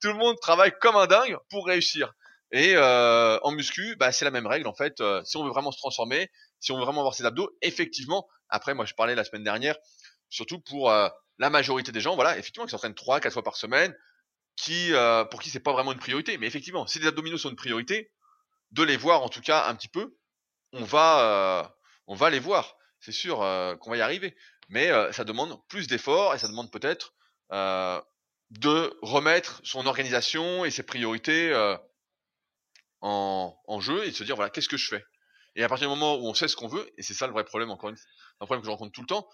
tout le monde travaille comme un dingue pour réussir. Et en muscu, bah, c'est la même règle en fait. si on veut vraiment se transformer, si on veut vraiment avoir ses abdos, effectivement. Après, moi je parlais la semaine dernière, surtout pour la majorité des gens, voilà, effectivement, qui s'entraînent 3 4 fois par semaine, qui pour qui c'est pas vraiment une priorité. Mais effectivement, si les abdominaux sont une priorité, de les voir en tout cas un petit peu, on va, euh, on va les voir. C'est sûr euh, qu'on va y arriver. Mais euh, ça demande plus d'efforts et ça demande peut-être de remettre son organisation et ses priorités en, en, jeu et de se dire voilà qu'est-ce que je fais? Et à partir du moment où on sait ce qu'on veut, et c'est ça le vrai problème encore une fois, un problème que je rencontre tout le temps,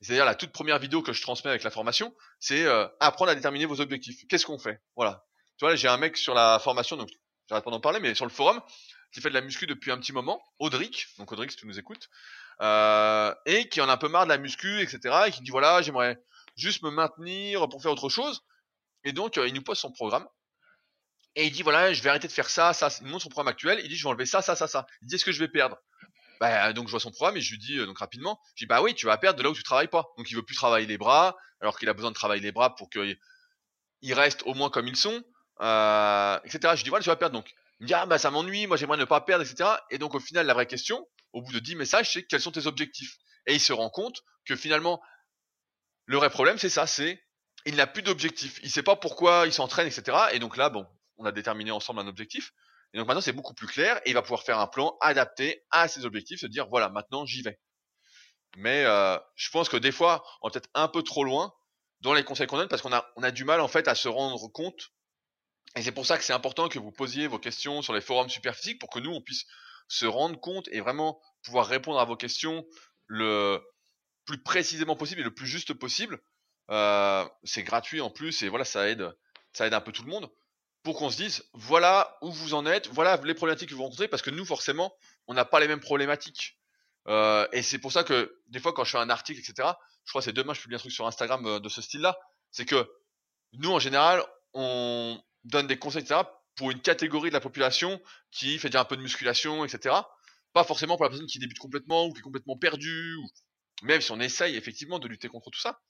c'est-à-dire la toute première vidéo que je transmets avec la formation, c'est euh, apprendre à déterminer vos objectifs. Qu'est-ce qu'on fait? Voilà. Tu vois, j'ai un mec sur la formation, donc j'arrête pas d'en parler, mais sur le forum, qui fait de la muscu depuis un petit moment, Audric, donc Audric si tu nous écoutes, euh, et qui en a un peu marre de la muscu, etc., et qui dit voilà, j'aimerais juste me maintenir pour faire autre chose, et donc euh, il nous pose son programme, et il dit voilà, je vais arrêter de faire ça, ça, il montre son programme actuel, il dit je vais enlever ça, ça, ça, ça, il dit est-ce que je vais perdre? Bah, donc je vois son programme et je lui dis euh, donc rapidement, je dis bah oui, tu vas perdre de là où tu travailles pas. Donc il veut plus travailler les bras, alors qu'il a besoin de travailler les bras pour qu'il reste au moins comme ils sont, euh, etc. Je dis voilà, tu vas perdre. Donc il me dit ah bah ça m'ennuie, moi j'aimerais ne pas perdre, etc. Et donc au final la vraie question, au bout de 10 messages, c'est quels sont tes objectifs? Et il se rend compte que finalement le vrai problème c'est ça, c'est il n'a plus d'objectif. Il sait pas pourquoi il s'entraîne, etc. Et donc là bon, on a déterminé ensemble un objectif. Et donc maintenant, c'est beaucoup plus clair et il va pouvoir faire un plan adapté à ses objectifs, se dire voilà, maintenant j'y vais. Mais euh, je pense que des fois, on est peut-être un peu trop loin dans les conseils qu'on donne parce qu'on a, on a du mal en fait à se rendre compte. Et c'est pour ça que c'est important que vous posiez vos questions sur les forums superphysiques pour que nous, on puisse se rendre compte et vraiment pouvoir répondre à vos questions le plus précisément possible et le plus juste possible. Euh, c'est gratuit en plus et voilà, ça aide, ça aide un peu tout le monde pour qu'on se dise voilà où vous en êtes, voilà les problématiques que vous rencontrez, parce que nous forcément on n'a pas les mêmes problématiques. Euh, et c'est pour ça que des fois quand je fais un article, etc., je crois que c'est demain je publie un truc sur Instagram euh, de ce style-là, c'est que nous en général on donne des conseils, etc., pour une catégorie de la population qui fait déjà un peu de musculation, etc. Pas forcément pour la personne qui débute complètement ou qui est complètement perdue, même si on essaye effectivement de lutter contre tout ça.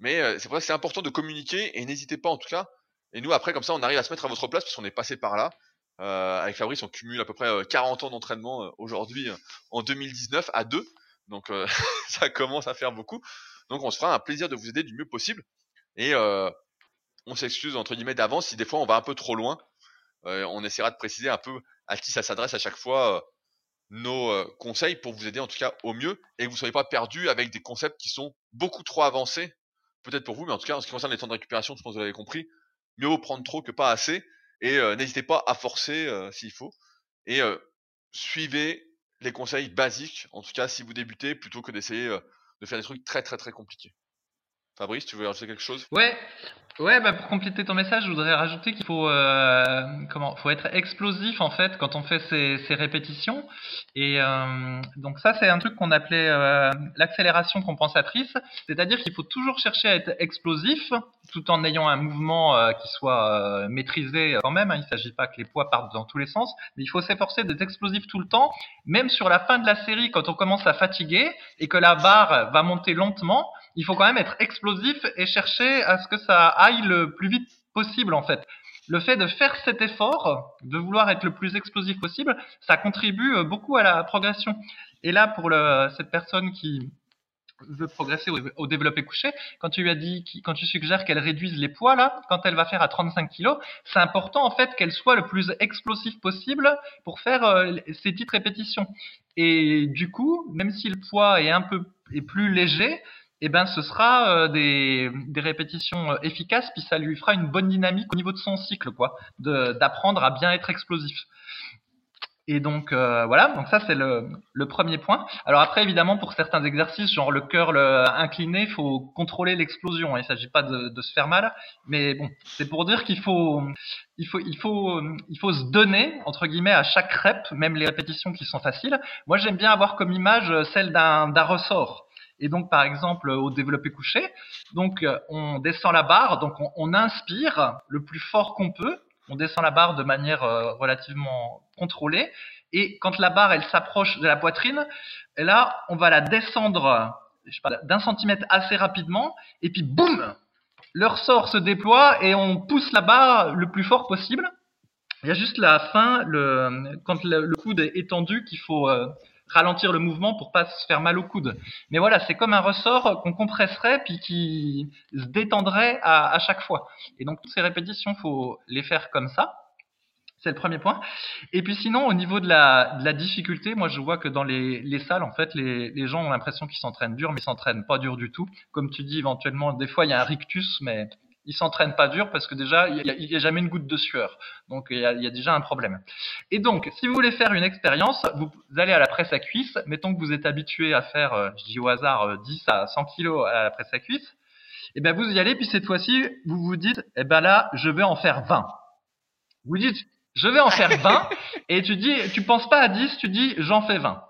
Mais euh, c'est pour ça que c'est important de communiquer et n'hésitez pas en tout cas et nous, après, comme ça, on arrive à se mettre à votre place parce qu'on est passé par là. Euh, avec Fabrice, on cumule à peu près 40 euh, ans d'entraînement euh, aujourd'hui en 2019 à deux. Donc ça commence à faire beaucoup. Donc on se fera un plaisir de vous aider du mieux possible. Et on s'excuse entre guillemets d'avance si des fois on va un peu trop loin. on essaiera de préciser un peu à qui ça s'adresse à chaque fois nos conseils pour vous aider en tout cas au mieux et que vous ne soyez pas perdu avec des concepts qui sont beaucoup trop avancés. Peut-être pour vous, mais en tout cas en ce qui concerne les temps de récupération, je pense que vous l'avez compris, mieux vaut prendre trop que pas assez. Et euh, n'hésitez pas à forcer euh, s'il faut. Et euh, suivez les conseils basiques, en tout cas si vous débutez, plutôt que d'essayer de faire des trucs très très très compliqués. Fabrice, tu veux rajouter quelque chose? Ouais, ouais. Bah pour compléter ton message, je voudrais rajouter qu'il faut euh, comment, faut être explosif en fait quand on fait ces, ces répétitions. Et euh, donc ça, c'est un truc qu'on appelait euh, l'accélération compensatrice, c'est-à-dire qu'il faut toujours chercher à être explosif tout en ayant un mouvement euh, qui soit euh, maîtrisé quand même. Hein. Il ne s'agit pas que les poids partent dans tous les sens, mais il faut s'efforcer d'être explosif tout le temps, même sur la fin de la série quand on commence à fatiguer et que la barre va monter lentement il faut quand même être explosif et chercher à ce que ça aille le plus vite possible en fait. Le fait de faire cet effort, de vouloir être le plus explosif possible, ça contribue euh, beaucoup à la progression. Et là, pour cette personne qui veut progresser au, développé couché, quand tu lui as dit, quand tu suggères qu'elle réduise les poids là, quand elle va faire à 35 kg, c'est important en fait qu'elle soit le plus explosif possible pour faire euh, petites répétitions. Et du coup, même si le poids est un peu est plus léger, eh ben ce sera euh, des, des, répétitions euh, efficaces, puis ça lui fera une bonne dynamique au niveau de son cycle, quoi, d'apprendre à bien être explosif. Et donc euh, voilà, donc ça c'est le, le, premier point. Alors après évidemment pour certains exercices, genre le curl incliné, il faut contrôler l'explosion. Hein. Il ne s'agit pas de, de, se faire mal, mais bon, c'est pour dire qu'il faut, il faut, il faut, il faut se donner entre guillemets à chaque rep, même les répétitions qui sont faciles. Moi j'aime bien avoir comme image celle d'un ressort. Et donc, par exemple, au développé couché, donc euh, on descend la barre, donc on, inspire le plus fort qu'on peut, on descend la barre de manière euh, relativement contrôlée, et quand la barre elle s'approche de la poitrine, et là on va la descendre d'un centimètre assez rapidement, et puis boum, le ressort se déploie et on pousse la barre le plus fort possible. Il y a juste la fin, le, quand le, coude est étendu, qu'il faut euh, ralentir le mouvement pour pas se faire mal au coude. Mais voilà, c'est comme un ressort qu'on compresserait puis qui se détendrait à, à, chaque fois. Et donc ces répétitions, faut les faire comme ça. C'est le premier point. Et puis sinon, au niveau de la, de la difficulté, moi je vois que dans les, les salles, en fait, les, les gens ont l'impression qu'ils s'entraînent dur, mais ils s'entraînent pas dur du tout. Comme tu dis, éventuellement, des fois il y a un rictus, mais il s'entraîne pas dur parce que déjà il y, a, jamais une goutte de sueur. Donc il y, a, déjà un problème. Et donc si vous voulez faire une expérience, vous allez à la presse à cuisse. Mettons que vous êtes habitué à faire, euh, je dis au hasard, 10 euh, à 100 kilos à la presse à cuisse. Et eh ben vous y allez puis cette fois-ci vous vous dites, eh ben là je vais en faire 20. Vous dites, je vais en faire 20 et tu dis, tu penses pas à 10, tu dis j'en fais 20.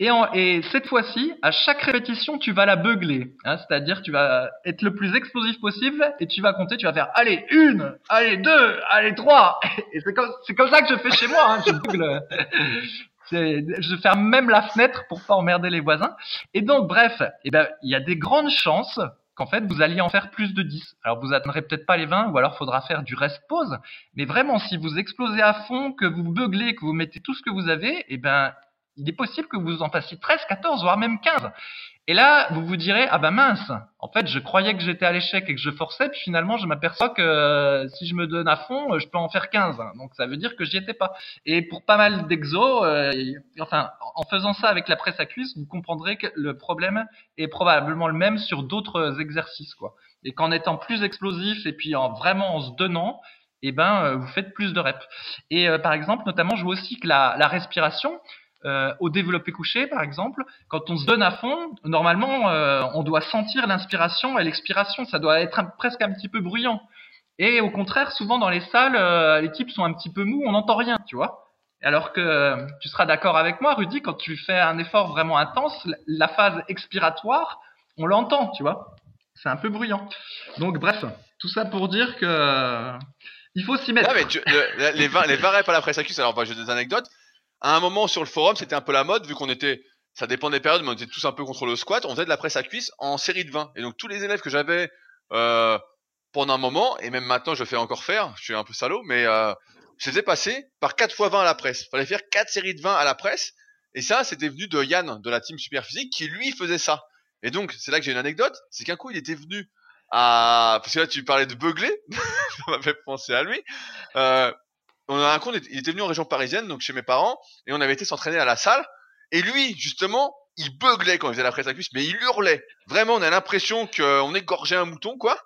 Et, en, et cette fois-ci, à chaque répétition, tu vas la beugler. Hein, C'est-à-dire, tu vas être le plus explosif possible et tu vas compter, tu vas faire, allez, une, allez, deux, allez, trois. Et c'est comme, comme ça que je fais chez moi. Hein, je beugle. je ferme même la fenêtre pour pas emmerder les voisins. Et donc, bref, eh ben, il y a des grandes chances qu'en fait, vous alliez en faire plus de 10. Alors, vous atteindrez peut-être pas les 20, ou alors faudra faire du rest pause. Mais vraiment, si vous explosez à fond, que vous beuglez, que vous mettez tout ce que vous avez, eh ben, il est possible que vous en fassiez 13, 14, voire même 15. Et là, vous vous direz, ah ben mince, en fait, je croyais que j'étais à l'échec et que je forçais, puis finalement, je m'aperçois que euh, si je me donne à fond, je peux en faire 15. Donc ça veut dire que j'y étais pas. Et pour pas mal d'exos, euh, enfin, en faisant ça avec la presse à cuisse, vous comprendrez que le problème est probablement le même sur d'autres exercices, quoi. Et qu'en étant plus explosif et puis en vraiment en se donnant, eh ben, euh, vous faites plus de reps. Et par exemple, notamment, je vois aussi que la respiration, euh, au développé couché, par exemple, quand on se donne à fond, normalement, euh, on doit sentir l'inspiration et l'expiration. Ça doit être presque un petit peu bruyant. Et au contraire, souvent dans les salles, euh, les types sont un petit peu mous, on n'entend rien, tu vois. Alors que tu seras d'accord avec moi, Rudy, quand tu fais un effort vraiment intense, la phase expiratoire, on l'entend, tu vois. C'est un peu bruyant. Donc bref, tout ça pour dire que il faut s'y mettre. mais les, 20, les 20 reps à la presse alors bah, j'ai des anecdotes à un moment sur le forum, c'était un peu la mode, vu qu'on était, ça dépend des périodes, mais on était tous un peu contre le squat, on faisait de la presse à cuisse en série de 20. Et donc tous les élèves que j'avais euh, pendant un moment, et même maintenant je fais encore faire, je suis un peu salaud, mais euh, je les passé par 4 fois 20 à la presse. Fallait faire 4 séries de 20 à la presse. Et ça, c'était venu de Yann, de la team Super Physique, qui lui faisait ça. Et donc, c'est là que j'ai une anecdote, c'est qu'un coup, il était venu à... Parce que là, tu parlais de beugler, ça m'a fait penser à lui. Euh, on a un compte, il était venu en région parisienne, donc chez mes parents, et on avait été s'entraîner à la salle. Et lui, justement, il beuglait quand il faisait la presse à cuisse, mais il hurlait. Vraiment, on a l'impression qu'on égorgeait un mouton, quoi.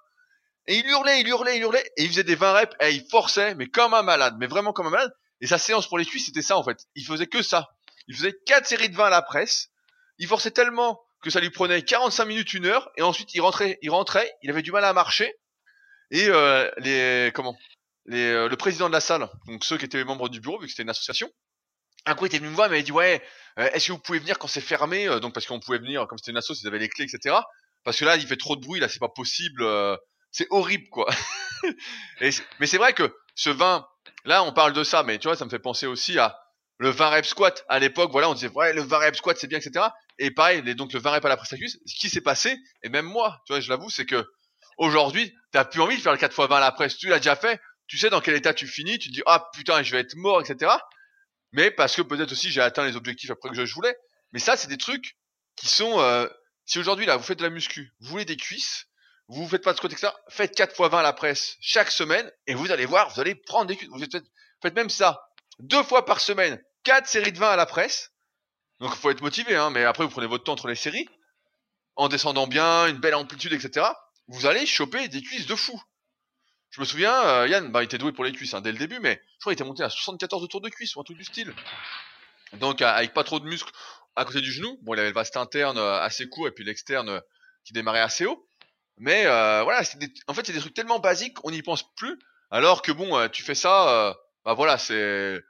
Et il hurlait, il hurlait, il hurlait, et il faisait des 20 reps, et il forçait, mais comme un malade, mais vraiment comme un malade. Et sa séance pour les cuisses, c'était ça, en fait. Il faisait que ça. Il faisait quatre séries de 20 à la presse. Il forçait tellement que ça lui prenait 45 minutes, une heure, et ensuite il rentrait, il rentrait, il avait du mal à marcher. Et euh, les comment? Euh, le président de la salle, donc ceux qui étaient membres du bureau, vu que c'était une association, un coup il était venu me voir, il dit ouais, euh, est-ce que vous pouvez venir quand c'est fermé euh, Donc parce qu'on pouvait venir, comme c'était une association, ils avaient les clés, etc. Parce que là, il fait trop de bruit, là, c'est pas possible, c'est horrible, quoi. mais c'est vrai que ce vin, là, on parle de ça, mais tu vois, ça me fait penser aussi à le 20 rep squat. À l'époque, voilà, on disait ouais, le 20 rep squat, c'est bien, etc. Et pareil, les, donc le 20 rep à la prestacus, ce qui s'est passé, et même moi, tu vois, je l'avoue, c'est que aujourd'hui, t'as plus envie de faire le 4 x 20 à la presse, tu l'as déjà fait, tu sais dans quel état tu finis, tu te dis ah putain je vais être mort, etc. Mais parce que peut-être aussi j'ai atteint les objectifs après que je voulais. Mais ça c'est des trucs qui sont euh, si aujourd'hui là vous faites de la muscu, vous voulez des cuisses, vous faites pas de squat etc. Faites 4 x 20 à la presse chaque semaine et vous allez voir, vous allez prendre des cuisses. Vous faites, faites même ça deux fois par semaine, 4 séries de 20 à la presse. Donc il faut être motivé, hein, mais après vous prenez votre temps entre les séries, en descendant bien, une belle amplitude, etc. Vous allez choper des cuisses de fou. Je me souviens, euh, Yann, bah, il était doué pour les cuisses hein, dès le début, mais je crois qu'il était monté à 74 de tours de cuisse ou un truc du style. Donc avec pas trop de muscles à côté du genou. Bon, il avait le vaste interne euh, assez court et puis l'externe euh, qui démarrait assez haut. Mais voilà, en fait, c'est des trucs tellement basiques, on n'y pense plus. Alors que bon, tu fais ça, bah voilà, c'est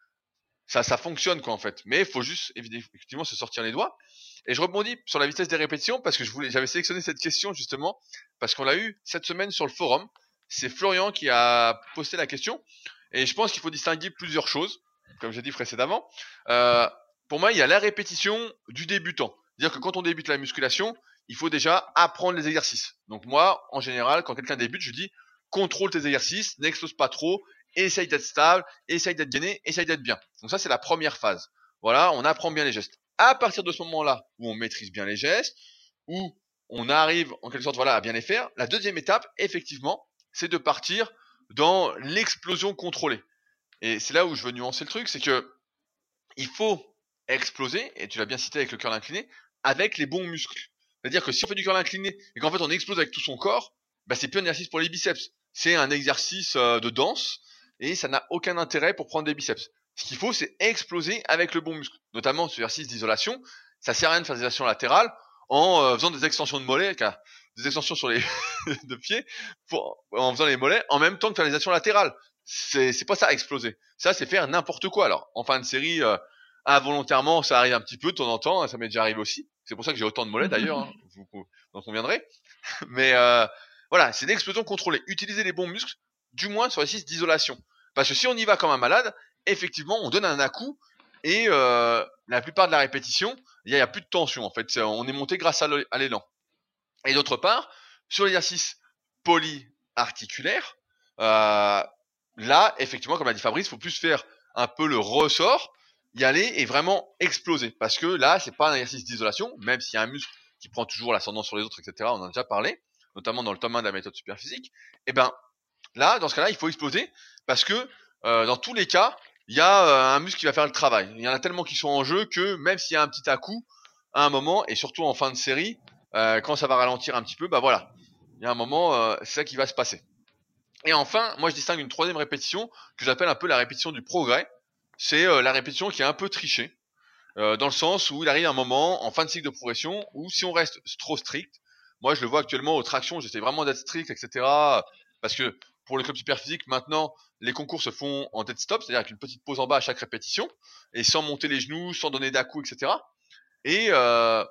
ça, ça fonctionne quoi en fait. Mais il faut juste effectivement se sortir les doigts. Et je rebondis sur la vitesse des répétitions parce que je voulais, j'avais sélectionné cette question justement parce qu'on l'a eu cette semaine sur le forum c'est Florian qui a posté la question. Et je pense qu'il faut distinguer plusieurs choses, comme j'ai dit précédemment. Euh, pour moi, il y a la répétition du débutant. C'est-à-dire que quand on débute la musculation, il faut déjà apprendre les exercices. Donc moi, en général, quand quelqu'un débute, je dis contrôle tes exercices, n'explose pas trop, essaye d'être stable, essaye d'être gainé, essaye d'être bien. Donc ça, c'est la première phase. Voilà, on apprend bien les gestes. À partir de ce moment-là, où on maîtrise bien les gestes, où on arrive en quelque sorte voilà à bien les faire, la deuxième étape, effectivement, c'est de partir dans l'explosion contrôlée. Et c'est là où je veux nuancer le truc, c'est que il faut exploser, et tu l'as bien cité avec le curl incliné, avec les bons muscles. C'est-à-dire que si on fait du curl incliné et qu'en fait on explose avec tout son corps, bah c'est plus un exercice pour les biceps. c'est un exercice de danse et ça n'a aucun intérêt pour prendre des biceps. Ce qu'il faut, c'est exploser avec le bon muscle, notamment ce exercice d'isolation. Ça sert à rien de faire des isolation latérales en faisant des extensions de mollets, des extensions sur les de pieds, en faisant les mollets en même temps que faire des actions latérales. C'est c'est pas ça exploser. Ça c'est faire n'importe quoi. Alors en fin de série, euh, involontairement ça arrive un petit peu de temps en temps. Hein, ça m'est déjà arrivé aussi. C'est pour ça que j'ai autant de mollets d'ailleurs. Hein, vous, en conviendrez. Mais euh, voilà, c'est une explosion contrôlée. Utiliser les bons muscles, du moins sur l'exercice d'isolation. Parce que si on y va comme un malade, effectivement, on donne un à-coup et euh, la plupart de la répétition, il n'y a, plus de tension en fait. on est monté grâce à l'élan. Et d'autre part, sur l'exercice polyarticulaire, euh, là, effectivement, comme l'a dit Fabrice, il faut plus faire un peu le ressort, y aller et vraiment exploser. Parce que là, c'est pas un exercice d'isolation, même s'il y a un muscle qui prend toujours l'ascendant sur les autres, etc. On en a déjà parlé, notamment dans le tome 1 de la méthode superphysique. Et eh ben, là, dans ce cas-là, il faut exploser parce que euh, dans tous les cas, il y a euh, un muscle qui va faire le travail. Il y en a tellement qui sont en jeu que même s'il y a un petit à-coup, à un moment, et surtout en fin de série, euh, quand ça va ralentir un petit peu, bah voilà, il y a un moment, euh, c'est ça qui va se passer. Et enfin, moi je distingue une troisième répétition que j'appelle un peu la répétition du progrès. C'est euh, la répétition qui est un peu trichée, dans le sens où il arrive un moment en fin de cycle de progression où si on reste trop strict, moi je le vois actuellement aux tractions, j'essaie vraiment d'être strict, etc. Parce que pour le club super physique, maintenant, les concours se font en dead stop, c'est-à-dire avec une petite pause en bas à chaque répétition, et sans monter les genoux, sans donner d'à-coup, etc. Et euh,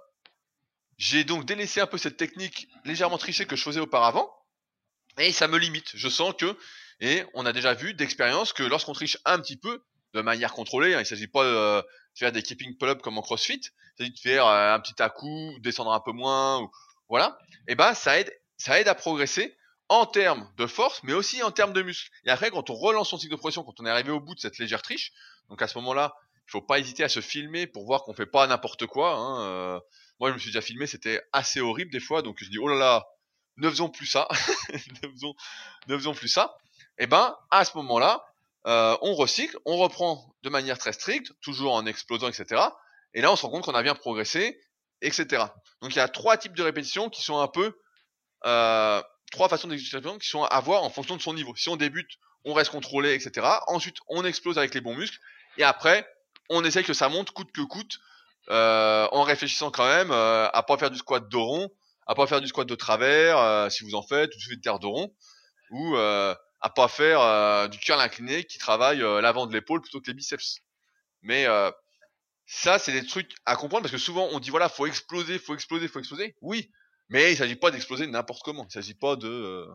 j'ai donc délaissé un peu cette technique légèrement trichée que je faisais auparavant, et ça me limite. Je sens que, et on a déjà vu d'expérience que lorsqu'on triche un petit peu, de manière contrôlée, hein, il ne s'agit pas euh, de faire des keeping pull-up comme en CrossFit, il s'agit de faire euh, un petit à-coup, descendre un peu moins, ou, voilà, et ben ça aide, ça aide à progresser en termes de force, mais aussi en termes de muscles. Et après, quand on relance son cycle de progression, quand on est arrivé au bout de cette légère triche, donc à ce moment-là, il faut pas hésiter à se filmer pour voir qu'on fait pas n'importe quoi. Hein, euh, moi, je me suis déjà filmé, c'était assez horrible des fois, donc je dis oh là là, ne faisons plus ça, ne, faisons, plus ça. Et eh ben, à ce moment-là, euh, on recycle, on reprend de manière très stricte, toujours en explosant, etc. Et là, on se rend compte qu'on a bien progressé, etc. Donc il y a trois types de répétitions qui sont un peu euh, trois façons d'exécution qui sont à voir en fonction de son niveau. Si on débute, on reste contrôlé, etc. Ensuite, on explose avec les bons muscles. Et après, on essaye que ça monte coûte que coûte euh, en réfléchissant quand même euh, à pas faire du squat de rond, à pas faire du squat de travers euh, si vous en faites, ou du terre de rond, ou euh, à pas faire euh, du curl incliné qui travaille l'avant de l'épaule plutôt que les biceps. Mais ça, c'est des trucs à comprendre parce que souvent on dit voilà, faut exploser, faut exploser, faut exploser. Oui, mais il s'agit pas d'exploser n'importe comment. Il s'agit pas de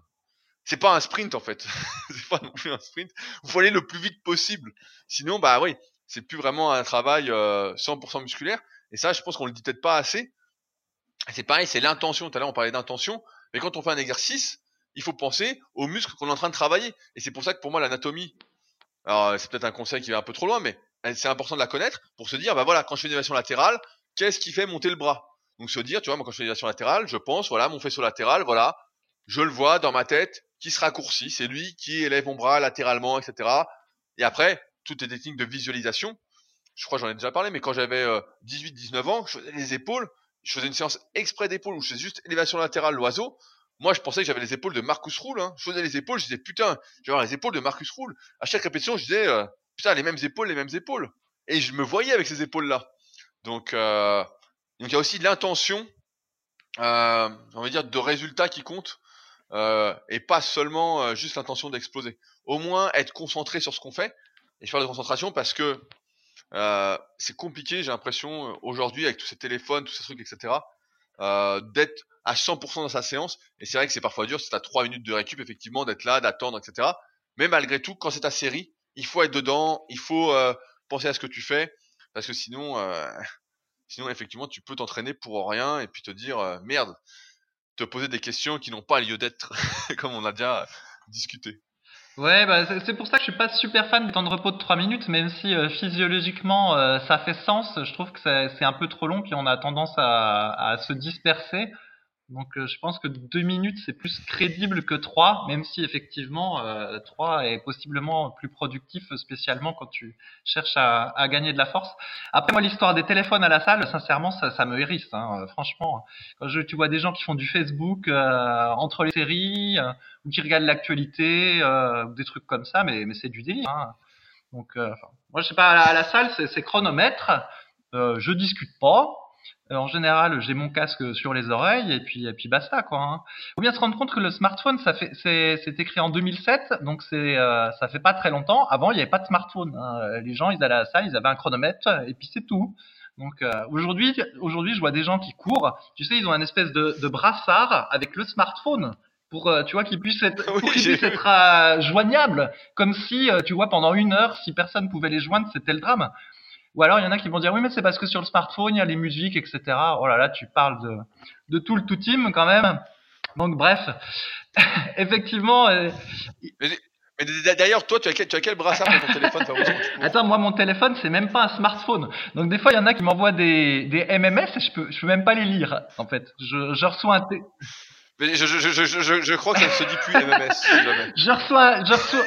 c'est pas un sprint en fait. c'est pas non plus un sprint. Il faut aller le plus vite possible. Sinon, bah oui, c'est plus vraiment un travail 100% euh, musculaire. Et ça, je pense qu'on le dit peut-être pas assez. C'est pareil, c'est l'intention. Tout à l'heure, on parlait d'intention. Mais quand on fait un exercice, il faut penser aux muscles qu'on est en train de travailler. Et c'est pour ça que pour moi, l'anatomie, alors c'est peut-être un conseil qui va un peu trop loin, mais c'est important de la connaître pour se dire, bah voilà, quand je fais une élévation latérale, qu'est-ce qui fait monter le bras? Donc se dire, tu vois, moi quand je fais une élévation latérale, je pense, voilà, mon faisceau latéral, voilà, je le vois dans ma tête qui se raccourcit, c'est lui qui élève mon bras latéralement, etc. Et après, toutes les techniques de visualisation. Je crois j'en ai déjà parlé, mais quand j'avais 18-19 euh, ans, je faisais les épaules, je faisais une séance exprès d'épaules où je faisais juste élévation latérale l'oiseau. Moi, je pensais que j'avais les épaules de Marcus Roule. Hein. Je faisais les épaules, je disais putain, je vais avoir les épaules de Marcus Roule. À chaque répétition, je disais euh, putain, les mêmes épaules, les mêmes épaules. Et je me voyais avec ces épaules-là. Donc, euh, il y a aussi l'intention, euh, on va dire, de résultats qui comptent. et pas seulement juste l'intention d'exploser. Au moins être concentré sur ce qu'on fait et faire de concentration parce que euh, c'est compliqué, j'ai l'impression, euh, aujourd'hui, avec tous ces téléphones, tous ces trucs, etc., euh, d'être à 100% dans sa séance. Et c'est vrai que c'est parfois dur, c'est à 3 minutes de récup, effectivement, d'être là, d'attendre, etc. Mais malgré tout, quand c'est ta série, il faut être dedans, il faut euh, penser à ce que tu fais, parce que sinon, euh, sinon effectivement, tu peux t'entraîner pour rien et puis te dire, euh, merde, te poser des questions qui n'ont pas lieu d'être, comme on a déjà discuté. Ouais, bah, c'est pour ça que je suis pas super fan du temps de repos de 3 minutes, même si euh, physiologiquement euh, ça fait sens. Je trouve que c'est un peu trop long, puis on a tendance à se disperser. Donc euh, je pense que deux minutes c'est plus crédible que trois, même si effectivement euh, trois est possiblement plus productif, spécialement quand tu cherches à, à gagner de la force. Après moi l'histoire des téléphones à la salle, sincèrement ça, ça me hérisse. Hein, franchement, quand je, tu vois des gens qui font du Facebook euh, entre les séries euh, ou qui regardent l'actualité, ou des trucs comme ça, mais, mais c'est du délire. Hein. Donc moi je sais pas à la, à la salle c'est chronomètre, je discute pas. Euh, en général, j'ai mon casque sur les oreilles et puis et puis basta quoi. Hein. Faut bien se rendre compte que le smartphone, ça fait c'est écrit en 2007, donc c'est euh, ça fait pas très longtemps. Avant, il n'y avait pas de smartphone. Hein. Les gens, ils allaient à la salle, ils avaient un chronomètre et puis c'est tout. Donc euh, aujourd'hui, aujourd'hui, je vois des gens qui courent. Tu sais, ils ont un espèce de, de brassard avec le smartphone pour tu vois qu'ils puissent être, pour qu'ils puissent être joignables, comme si tu vois pendant une heure, si personne pouvait les joindre, c'était le drame. Ou alors il y en a qui vont dire oui mais c'est parce que sur le smartphone il y a les musiques etc. Oh là là tu parles de de tout le tout team quand même. Donc bref, effectivement. Euh, mais, d'ailleurs, toi, tu as quel, tu as quel brassard pour ton téléphone Attends, moi, mon téléphone, c'est même pas un smartphone. Donc, des fois, il y en a qui m'envoient des, des MMS et je peux, je peux même pas les lire, en fait. Je, je reçois un, mais je, je, je, je, je crois que ça ne se dit plus MMS. je reçois, je reçois,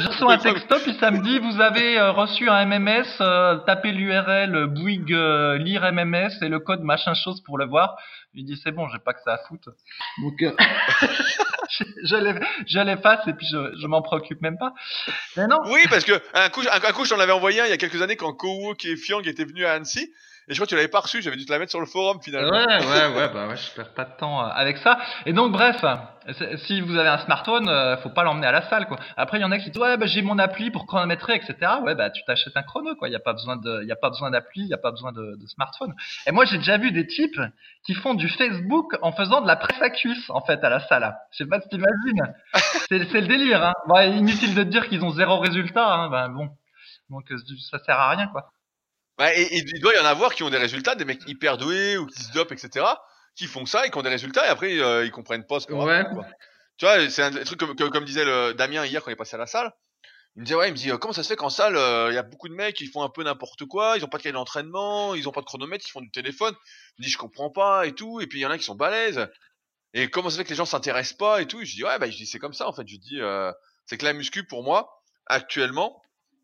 je reçois un texto puis ça me dit vous avez euh, reçu un MMS, euh, tapez l'URL Bouygues euh, lire MMS et le code machin chose pour le voir. Il dit c'est bon, j'ai pas que ça à foutre. Donc euh, je, l'efface et puis je, je m'en préoccupe même pas. Mais non. Oui, parce que un coup, un, coup, je t'en avais envoyé un il y a quelques années quand Kouwouk et Fiang étaient venus à Annecy. Et je crois que tu l'avais pas reçu, j'avais dû te la mettre sur le forum finalement. Ouais, ouais, ouais, bah ouais, je perds pas de temps euh, avec ça. Et donc bref, si vous avez un smartphone, euh, faut pas l'emmener à la salle quoi. Après il y en a qui disent ouais bah j'ai mon appli pour chronométrer etc. Ouais bah tu t'achètes un chrono quoi. Il y a pas besoin de, il y a pas besoin d'appli, il y a pas besoin de, de, smartphone. Et moi j'ai déjà vu des types qui font du Facebook en faisant de la presse à cuisse en fait à la salle. Je sais pas si t'imagines. c'est c'est le délire. Hein. Bah, inutile de te dire qu'ils ont zéro résultat. Hein. Bah, bon, donc euh, ça sert à rien quoi. Bah, et, il doit y en avoir qui ont des résultats, des mecs hyper doués ou qui se dopent, etc., qui font ça et qui ont des résultats et après euh, ils comprennent pas ce qu'on ouais. Tu vois, c'est un truc comme, comme, disait le Damien hier quand il est passé à la salle. Il me disait ouais, il me dit comment ça se fait qu'en salle euh, il y a beaucoup de mecs qui font un peu n'importe quoi, ils ont pas de cahier d'entraînement, ils ont pas de chronomètre, ils font du téléphone. Il me dit je comprends pas et tout et puis il y en a qui sont balèzes. Et comment ça se fait que les gens s'intéressent pas et tout? Je dis ouais bah je dis c'est comme ça en fait. Je dis euh, c'est que la muscu pour moi actuellement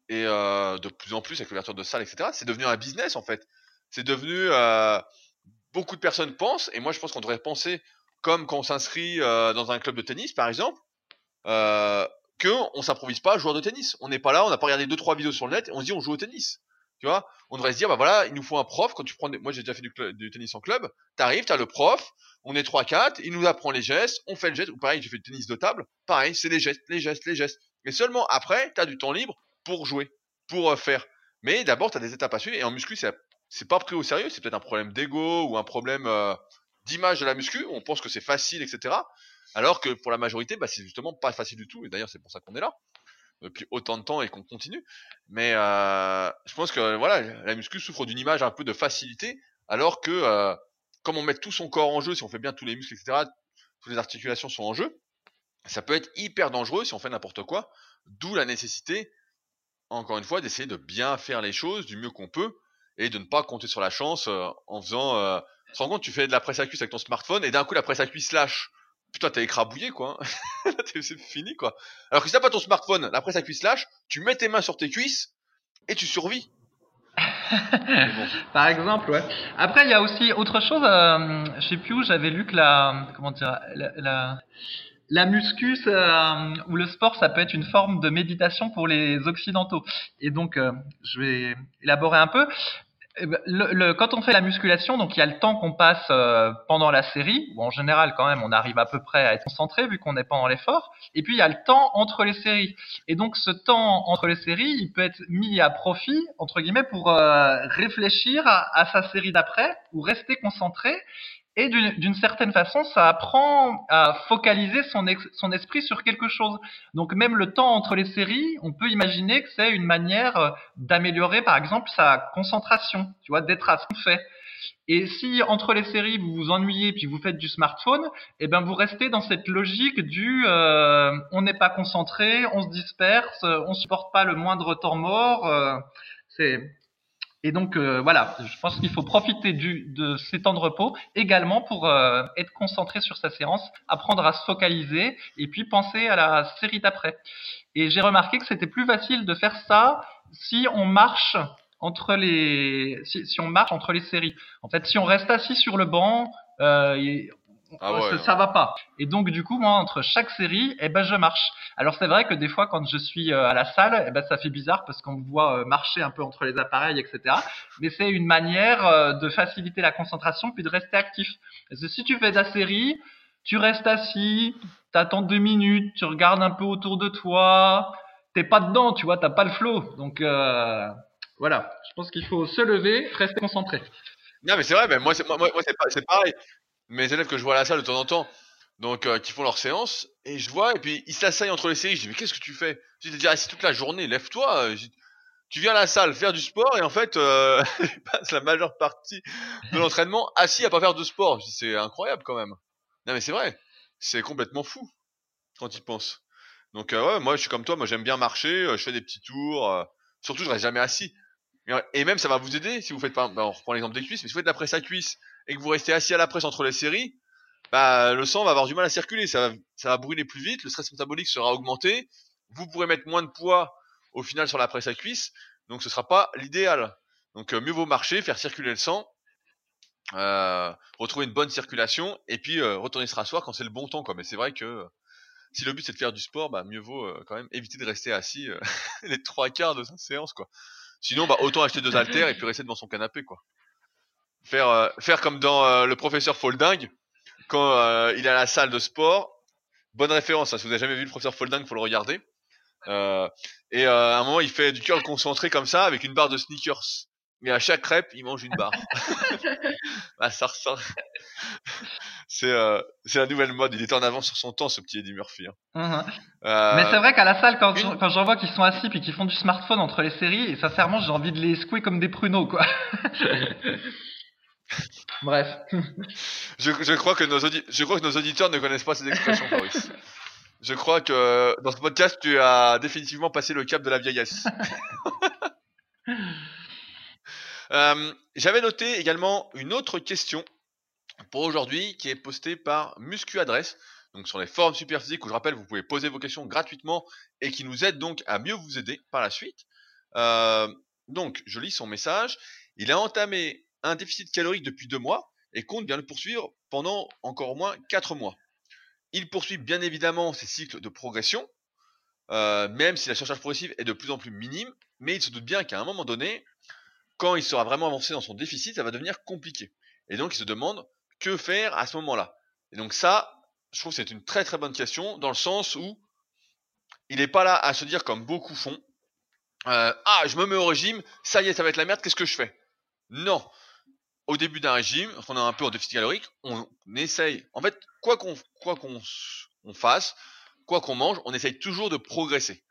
et euh, de plus en plus avec l'ouverture de salles, etc. C'est devenu un business en fait. C'est devenu euh, beaucoup de personnes pensent, et moi je pense qu'on devrait penser comme quand on s'inscrit euh, dans un club de tennis par exemple, que on s'improvise pas joueur de tennis. On n'est pas là, on n'a pas regardé deux trois vidéos sur le net et on se dit on joue au tennis. Tu vois, on devrait se dire bah voilà, il nous faut un prof. Quand tu prends, moi j'ai déjà fait du, tennis en club. T'arrives, t'as le prof, on est trois quatre, il nous apprend les gestes, on fait le geste. Ou pareil, j'ai fait du tennis de table. Pareil, c'est les gestes, les gestes, les gestes. Et seulement après, t'as du temps libre pour jouer, pour euh, faire. Mais d'abord, tu as des étapes à suivre. Et en muscu, c'est pas pris au sérieux. C'est peut-être un problème d'ego ou un problème euh, d'image de la muscu. On pense que c'est facile, etc. Alors que pour la majorité, bah, c'est justement pas facile du tout. Et d'ailleurs, c'est pour ça qu'on est là depuis autant de temps et qu'on continue. Mais euh, je pense que voilà, la muscu souffre d'une image un peu de facilité, alors que euh, comme on met tout son corps en jeu, si on fait bien tous les muscles, etc., toutes les articulations sont en jeu, ça peut être hyper dangereux si on fait n'importe quoi. D'où la nécessité encore une fois, d'essayer de bien faire les choses du mieux qu'on peut et de ne pas compter sur la chance euh, en faisant. Euh... Tu te rends compte, tu fais de la presse à cuisse avec ton smartphone et d'un coup la presse à cuisse lâche. Putain, t'es écrabouillé quoi. c'est fini quoi. Alors que si t'as pas ton smartphone, la presse à cuisse lâche, tu mets tes mains sur tes cuisses et tu survis. Par exemple, ouais. Après, il y a aussi autre chose. Euh, je sais plus où j'avais lu que la comment dire la la muscu euh, ou le sport, ça peut être une forme de méditation pour les occidentaux. Et donc, euh, je vais élaborer un peu. Eh ben, le, quand on fait la musculation, donc il y a le temps qu'on passe euh, pendant la série, où en général quand même on arrive à peu près à être concentré vu qu'on est pendant l'effort, et puis il y a le temps entre les séries. Et donc ce temps entre les séries, il peut être mis à profit entre guillemets pour réfléchir à, à, sa série d'après ou rester concentré et d'une certaine façon, ça apprend à focaliser son, son esprit sur quelque chose. Donc même le temps entre les séries, on peut imaginer que c'est une manière euh, d'améliorer, par exemple, sa concentration, tu vois, d'être à ce qu'on fait. Et si entre les séries vous vous ennuyez puis vous faites du smartphone, eh ben vous restez dans cette logique du euh, on n'est pas concentré, on se disperse, on supporte pas le moindre temps mort. Euh, Et donc voilà, je pense qu'il faut profiter du, de ces temps de repos également pour être concentré sur sa séance, apprendre à se focaliser et puis penser à la série d'après. Et j'ai remarqué que c'était plus facile de faire ça si on marche entre les si, si, on marche entre les séries. En fait, si on reste assis sur le banc, euh, ah ouais, ça, va pas. Et donc du coup, moi, entre chaque série, eh ben, je marche. Alors c'est vrai que des fois, quand je suis euh, à la salle, eh ben, ça fait bizarre parce qu'on me voit euh, marcher un peu entre les appareils, etc. Mais c'est une manière euh, de faciliter la concentration puis de rester actif. Parce que si tu fais ta série, tu restes assis, t'attends deux minutes, tu regardes un peu autour de toi, t'es pas dedans, tu vois, t'as pas le flow. Donc euh, voilà, je pense qu'il faut se lever, rester concentré. Non, mais c'est vrai, ben moi, c'est, moi, moi c'est, pareil. Mes élèves que je vois à la salle de temps en temps, donc euh, qui font leur séance, et je vois, et puis ils s'asseyent entre les séries. Je dis, mais qu'est-ce que tu fais? Je dis, assis toute la journée, lève-toi. Euh, tu viens à la salle faire du sport, et en fait, euh, tu passes la majeure partie de l'entraînement assis à pas faire de sport. C'est incroyable quand même. Non, mais c'est vrai, c'est complètement fou quand ils pensent. Donc, euh, ouais, moi, je suis comme toi, moi, j'aime bien marcher, je fais des petits tours. surtout, je reste jamais assis. Et même, ça va vous aider si vous faites pas. Bah, on reprend l'exemple des cuisses, mais si vous faites la presse à cuisse et que vous restez assis à la presse entre les séries, bah, le sang va avoir du mal à circuler. Ça va, ça va brûler plus vite, le stress métabolique sera augmenté. Vous pourrez mettre moins de poids au final sur la presse à cuisse, donc ce sera pas l'idéal. Donc euh, mieux vaut marcher, faire circuler le sang, euh, retrouver une bonne circulation et puis euh, retourner se rasseoir quand c'est le bon temps. Quoi. Mais c'est vrai que si le but c'est de faire du sport, bah, mieux vaut quand même éviter de rester assis les trois quarts de sa séance. quoi. Sinon, bah, autant acheter deux haltères et puis rester devant son canapé, quoi. Faire, euh, faire comme dans euh, le professeur Folding, quand euh, il est à la salle de sport. Bonne référence, hein, si vous n'avez jamais vu le professeur Folding, faut le regarder. et à un moment, il fait du curl concentré comme ça, avec une barre de sneakers. Et à chaque crêpe, il mange une barre. bah, ça ressort. c'est euh, la nouvelle mode. Il était en avance sur son temps, ce petit Eddie Murphy. Hein. Euh, Mais c'est vrai qu'à la salle, quand, quand j'en vois qu'ils sont assis puis qu'ils font du smartphone entre les séries, et sincèrement, j'ai envie de les secouer comme des pruneaux, quoi. Bref. Je, je, crois que nos je crois que nos auditeurs ne connaissent pas ces expressions, Boris. Je crois que dans ce podcast, tu as définitivement passé le cap de la vieillesse. euh, J'avais noté également une autre question pour aujourd'hui qui est posté par Muscu Adresse, donc sur les forums Superphysique où je rappelle vous pouvez poser vos questions gratuitement et qui nous aide donc à mieux vous aider par la suite. Euh, donc je lis son message. Il a entamé un déficit calorique depuis deux mois et compte bien le poursuivre pendant encore au moins quatre mois. Il poursuit bien évidemment ses cycles de progression, euh, même si la surcharge progressive est de plus en plus minime, mais il se doute bien qu'à un moment donné, quand il sera vraiment avancé dans son déficit, ça va devenir compliqué. Et donc il se demande que faire à ce moment-là Et donc ça, je trouve que c'est une très très bonne question dans le sens où il n'est pas là à se dire comme beaucoup font euh, ah je me mets au régime, ça y est ça va être la merde, qu'est-ce que je fais? Non. Au début d'un régime, on est un peu en déficit calorique, on essaye. En fait, quoi qu'on quoi qu'on on fasse, quoi qu'on mange, on essaye toujours de progresser.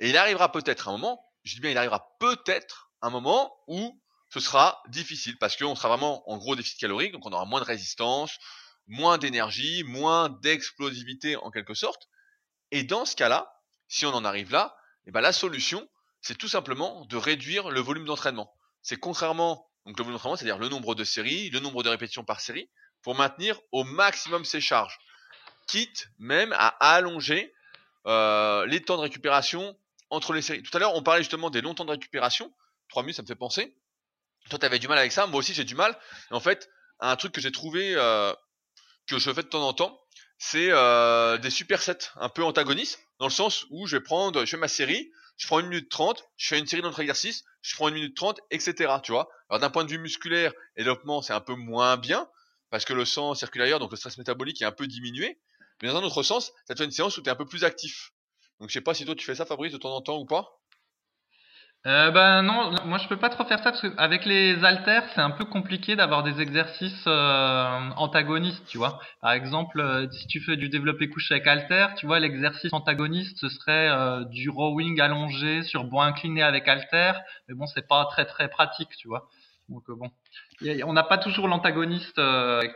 Et il arrivera peut-être un moment, je dis bien il arrivera peut-être un moment où ce sera difficile parce qu'on sera vraiment en gros déficit calorique, donc on aura moins de résistance, moins d'énergie, moins d'explosivité en quelque sorte. Et dans ce cas-là, si on en arrive là, eh ben la solution, c'est tout simplement de réduire le volume d'entraînement. C'est contrairement, donc le volume c'est-à-dire le nombre de séries, le nombre de répétitions par série, pour maintenir au maximum ses charges, quitte même à allonger euh, les temps de récupération entre les séries. Tout à l'heure, on parlait justement des longs temps de récupération. 3 minutes, ça me fait penser. Toi, tu avais du mal avec ça, moi aussi j'ai du mal. En fait, un truc que j'ai trouvé, euh, que je fais de temps en temps, c'est euh, des supersets un peu antagonistes, dans le sens où je vais prendre, je fais ma série, je prends une minute 30, je fais une série d'autres exercices, je prends une minute 30, etc. Tu vois Alors d'un point de vue musculaire développement, c'est un peu moins bien, parce que le sang circule ailleurs, donc le stress métabolique est un peu diminué. Mais dans un autre sens, ça te fait une séance où tu es un peu plus actif. Donc je sais pas si toi tu fais ça Fabrice de temps en temps ou pas? Euh, ben non, moi je peux pas trop faire ça parce qu'avec les haltères c'est un peu compliqué d'avoir des exercices euh, antagonistes, tu vois. Par exemple, euh, si tu fais du développé couché avec haltères, tu vois l'exercice antagoniste ce serait euh, du rowing allongé sur bois incliné avec haltères, mais bon c'est pas très très pratique, tu vois. Donc bon, on n'a pas toujours l'antagoniste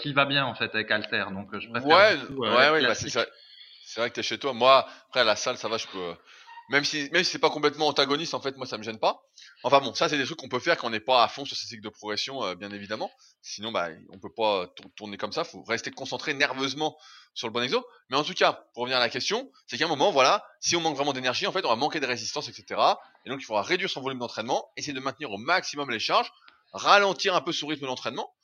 qui va bien en fait avec haltères, donc je préfère. Ouais, ouais, ouais, bah, c'est vrai que t'es chez toi. Moi après à la salle ça va, je peux même si même si c'est pas complètement antagoniste, en fait, moi ça me gêne pas. Enfin bon, ça c'est des trucs qu'on peut faire quand on n'est pas à fond sur ces cycles de progression, euh, bien évidemment. Sinon, bah, on peut pas tourner comme ça. Faut rester concentré nerveusement sur le bon exo. Mais en tout cas, pour revenir à la question, c'est qu'à un moment, voilà, si on manque vraiment d'énergie, en fait, on va manquer de résistance, etc. Et donc, il faudra réduire son volume d'entraînement, essayer de maintenir au maximum les charges, ralentir un peu son rythme d'entraînement,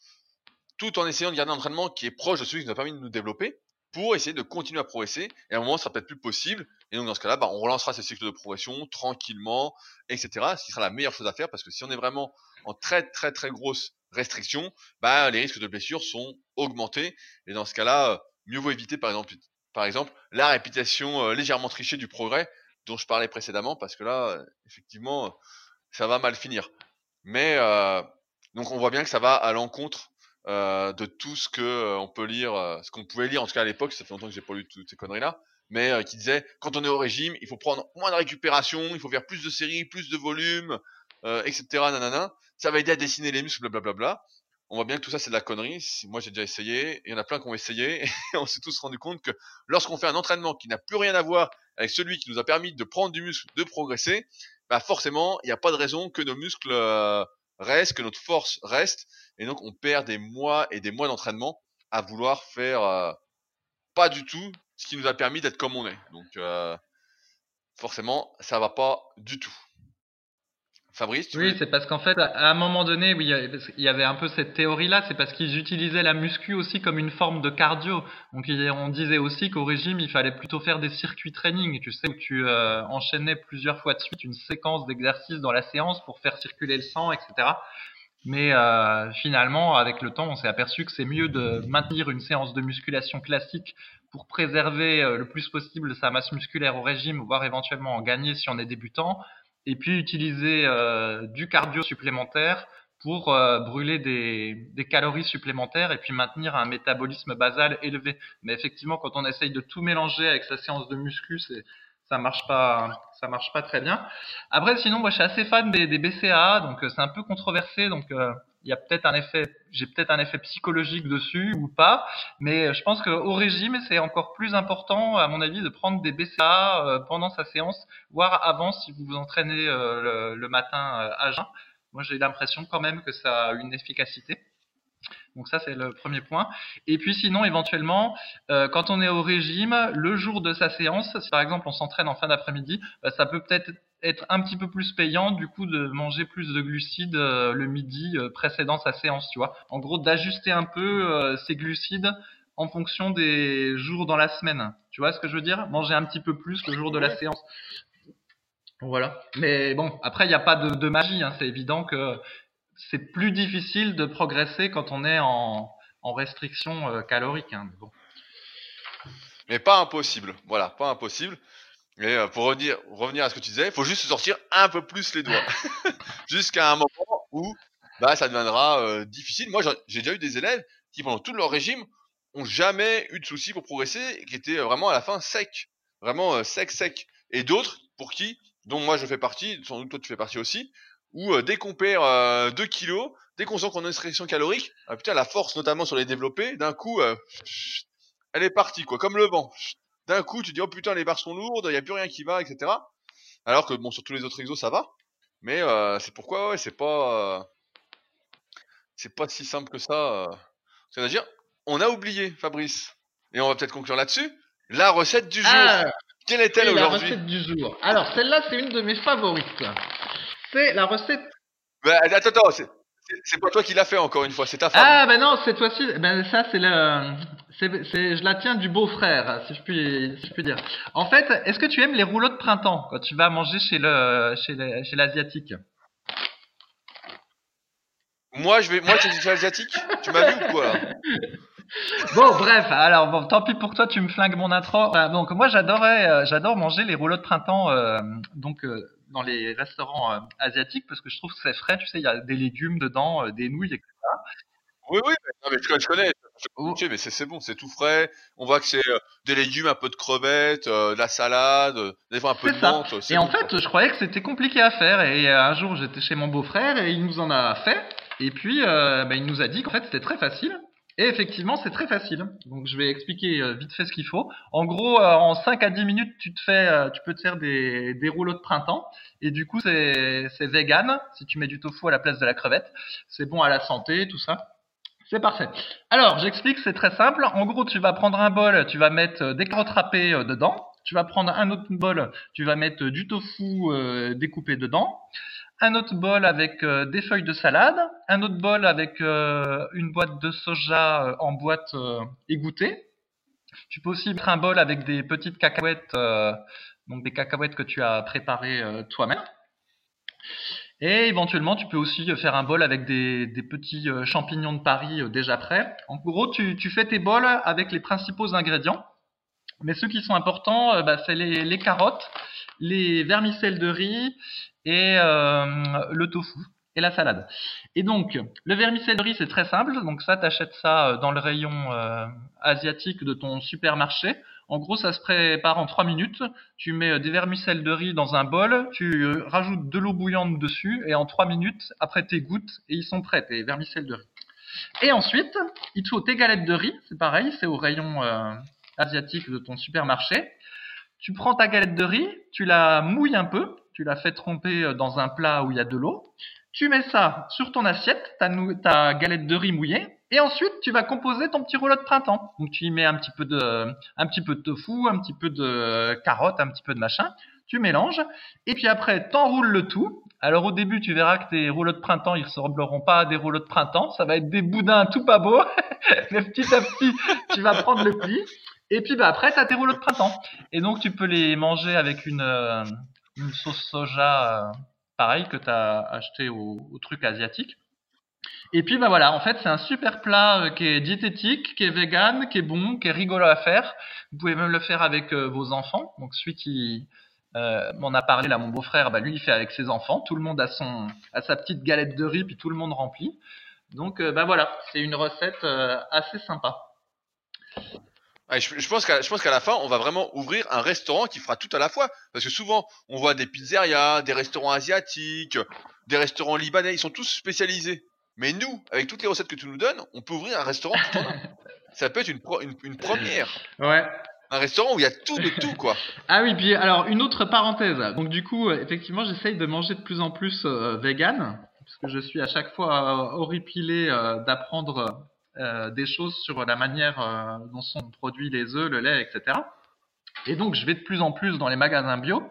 tout en essayant de garder un entraînement qui est proche de celui qui nous a permis de nous développer, pour essayer de continuer à progresser. Et à un moment, ça sera peut-être plus possible. Et donc, dans ce cas-là, bah, on relancera ces cycles de progression tranquillement, etc. Ce qui sera la meilleure chose à faire parce que si on est vraiment en très, très, très grosse restriction, bah, les risques de blessure sont augmentés. Et dans ce cas-là, euh, mieux vaut éviter, par exemple, la répétition euh, légèrement trichée du progrès dont je parlais précédemment parce que là, euh, effectivement, ça va mal finir. Mais, donc, on voit bien que ça va à l'encontre de tout ce que peut lire, ce qu'on pouvait lire en tout cas à l'époque, ça fait longtemps que j'ai pas lu toutes ces conneries là, mais qui disait quand on est au régime, il faut prendre moins de récupération, il faut faire plus de séries, plus de volume, etc. Nanana. Ça va aider à dessiner les muscles, blablabla. On voit bien que tout ça c'est de la connerie. Moi j'ai déjà essayé, il y en a plein qui ont essayé, et on s'est tous rendu compte que lorsqu'on fait un entraînement qui n'a plus rien à voir avec celui qui nous a permis de prendre du muscle, de progresser, bah forcément il n'y a pas de raison que nos muscles restent, que notre force reste, et donc on perd des mois et des mois d'entraînement à vouloir faire euh, pas du tout ce qui nous a permis d'être comme on est. Donc euh, forcément, ça va pas du tout. Fabrice tu Oui, c'est parce qu'en fait, à un moment donné, oui, il y avait un peu cette théorie-là, c'est parce qu'ils utilisaient la muscu aussi comme une forme de cardio. Donc on disait aussi qu'au régime, il fallait plutôt faire des circuits training, tu sais, où tu euh, enchaînais plusieurs fois de suite une séquence d'exercices dans la séance pour faire circuler le sang, etc. Mais euh, finalement, avec le temps, on s'est aperçu que c'est mieux de maintenir une séance de musculation classique pour préserver euh, le plus possible sa masse musculaire au régime, voire éventuellement en gagner si on est débutant, et puis utiliser euh, du cardio supplémentaire pour brûler des, des, calories supplémentaires et puis maintenir un métabolisme basal élevé. Mais effectivement, quand on essaye de tout mélanger avec sa séance de muscu, c'est ça marche pas ça marche pas très bien après sinon moi je suis assez fan des, des BCA donc euh, c'est un peu controversé donc euh, il y a peut-être un effet j'ai peut-être un effet psychologique dessus ou pas mais je pense qu'au régime c'est encore plus important à mon avis de prendre des BCA euh, pendant sa séance voire avant si vous vous entraînez le, matin à jeun moi j'ai l'impression quand même que ça a une efficacité donc ça, c'est le premier point. Et puis sinon, éventuellement, euh, quand on est au régime, le jour de sa séance, si par exemple on s'entraîne en fin d'après-midi, bah, ça peut peut-être être un petit peu plus payant du coup de manger plus de glucides euh, le midi euh, précédant sa séance, tu vois. En gros, d'ajuster un peu ses glucides en fonction des jours dans la semaine. Tu vois ce que je veux dire? Manger un petit peu plus le jour de la séance. Voilà. Mais bon, après, il n'y a pas de, magie. Hein. C'est évident que c'est plus difficile de progresser quand on est en, restriction euh, calorique. Hein, mais, pas impossible. Voilà, pas impossible. Et euh, pour revenir, à ce que tu disais, il faut juste sortir un peu plus les doigts. Jusqu'à un moment où bah, ça deviendra euh, difficile. Moi, j'ai déjà eu des élèves qui, pendant tout leur régime, ont jamais eu de soucis pour progresser et qui étaient vraiment à la fin secs. Vraiment sec, sec. Et d'autres, pour qui, dont moi je fais partie, sans doute toi tu fais partie aussi, où euh, dès qu'on perd 2 euh, kilos, dès qu'on sent qu'on a une restriction calorique, ah, putain, la force notamment sur les développés, d'un coup, euh, elle est partie, quoi, comme le vent. D'un coup, tu dis, oh putain, les barres sont lourdes, il n'y a plus rien qui va, etc. Alors que, bon, sur tous les autres exos, ça va. Mais c'est pourquoi, ouais, c'est pas... c'est pas si simple que ça. C'est-à-dire, on a oublié, Fabrice. Et on va peut-être conclure là-dessus. La recette du jour. Ah, Quelle est-elle aujourd'hui La recette du jour. Alors, celle-là, c'est une de mes favorites c'est la recette. Bah, attends, attends, c'est pas toi qui l'as fait encore une fois, c'est ta femme. Ah ben non, cette fois-ci, ben ça c'est le, c'est, je la tiens du beau-frère, si je puis, si je puis dire. En fait, est-ce que tu aimes les rouleaux de printemps quand tu vas manger chez le, chez, chez l'asiatique? Moi, je vais, moi, tu chez l'asiatique Tu m'as vu ou quoi Bon, bref, alors bon, tant pis pour toi, tu me flingues mon intro. donc moi, j'adorais, euh, j'adore manger les rouleaux de printemps, euh, donc euh, dans les restaurants euh, asiatiques parce que je trouve que c'est frais, tu sais, il y a des légumes dedans, euh, des nouilles, etc. Oui, oui, mais, je, connais, mais c'est bon, c'est tout frais. On voit que c'est euh, des légumes, un peu de crevettes, de la salade, des fois un peu de menthe. Et en fait, je croyais que c'était compliqué à faire. Et un jour, j'étais chez mon beau-frère et il nous en a fait. Et puis, bah, il nous a dit qu'en fait, c'était très facile. Et effectivement, c'est très facile. Donc, je vais expliquer euh, vite fait ce qu'il faut. En gros, euh, en 5 à 10 minutes, euh, tu peux te faire des, des rouleaux de printemps. Et du coup, c'est, c'est vegan. Si tu mets du tofu à la place de la crevette, c'est bon à la santé, tout ça. C'est parfait. Alors, j'explique, c'est très simple. En gros, tu vas prendre un bol, tu vas mettre des carottes râpées dedans. Tu vas prendre un autre bol, tu vas mettre du tofu découpé dedans un autre bol avec euh, des feuilles de salade, un autre bol avec euh, une boîte de soja euh, en boîte égouttée. Tu peux aussi mettre un bol avec des petites cacahuètes, donc des cacahuètes que tu as préparées toi-même. Et éventuellement, tu peux aussi faire un bol avec des, petits champignons de Paris déjà prêts. En gros, tu, fais tes bols avec les principaux ingrédients. Mais ceux qui sont importants, bah, c'est les, les, carottes, les vermicelles de riz et euh, le tofu et la salade. Et donc, le vermicelle de riz, c'est très simple. Donc ça, tu achètes ça euh, dans le rayon euh, asiatique de ton supermarché. En gros, ça se prépare en 3 minutes. Tu mets des vermicelles de riz dans un bol, tu rajoutes de l'eau bouillante dessus, et en 3 minutes, après tes gouttes, et ils sont prêts, tes vermicelles de riz. Et ensuite, il te faut tes galettes de riz, c'est pareil, c'est au rayon asiatique de ton supermarché. Tu prends ta galette de riz, tu la mouilles un peu, tu la fais tremper euh, dans un plat où il y a de l'eau. Tu mets ça sur ton assiette, ta, ta galette de riz mouillée, et ensuite tu vas composer ton petit rouleau de printemps. Donc tu y mets un petit peu de, un petit peu de tofu, un petit peu de carotte, un petit peu de machin. Tu mélanges, et puis après t'enroules le tout. Alors au début tu verras que tes rouleaux de printemps ils ressembleront pas à des rouleaux de printemps, ça va être des boudins tout pas beaux. Mais petit à petit tu vas prendre le pli. Et puis bah, après, tu as tes rouleaux de printemps. Et donc, tu peux les manger avec une, euh, une sauce soja euh, pareil que tu as acheté au, truc asiatique. Et puis bah voilà, en fait c'est un super plat euh, qui est diététique, qui est vegan, qui est bon, qui est rigolo à faire. Vous pouvez même le faire avec euh, vos enfants. Donc celui qui m'en a parlé là, mon beau-frère, bah lui il fait avec ses enfants. Tout le monde a son a sa petite galette de riz puis tout le monde remplit. Donc bah voilà, c'est une recette assez sympa je, pense qu'à je pense qu'à la fin, on va vraiment ouvrir un restaurant qui fera tout à la fois. Parce que souvent, on voit des pizzerias, des restaurants asiatiques, des restaurants libanais, ils sont tous spécialisés. Mais nous, avec toutes les recettes que tu nous donnes, on peut ouvrir un restaurant tout en un. Ça peut être une, une, première. Ouais. Un restaurant où il y a tout de tout, quoi. ah oui, puis alors, une autre parenthèse. Donc, du coup, euh, effectivement, j'essaye de manger de plus en plus euh, vegan. Parce que je suis à chaque fois euh, horripilé d'apprendre euh, des choses sur la manière euh, dont sont produits les œufs, le lait, etc. Et donc, je vais de plus en plus dans les magasins bio,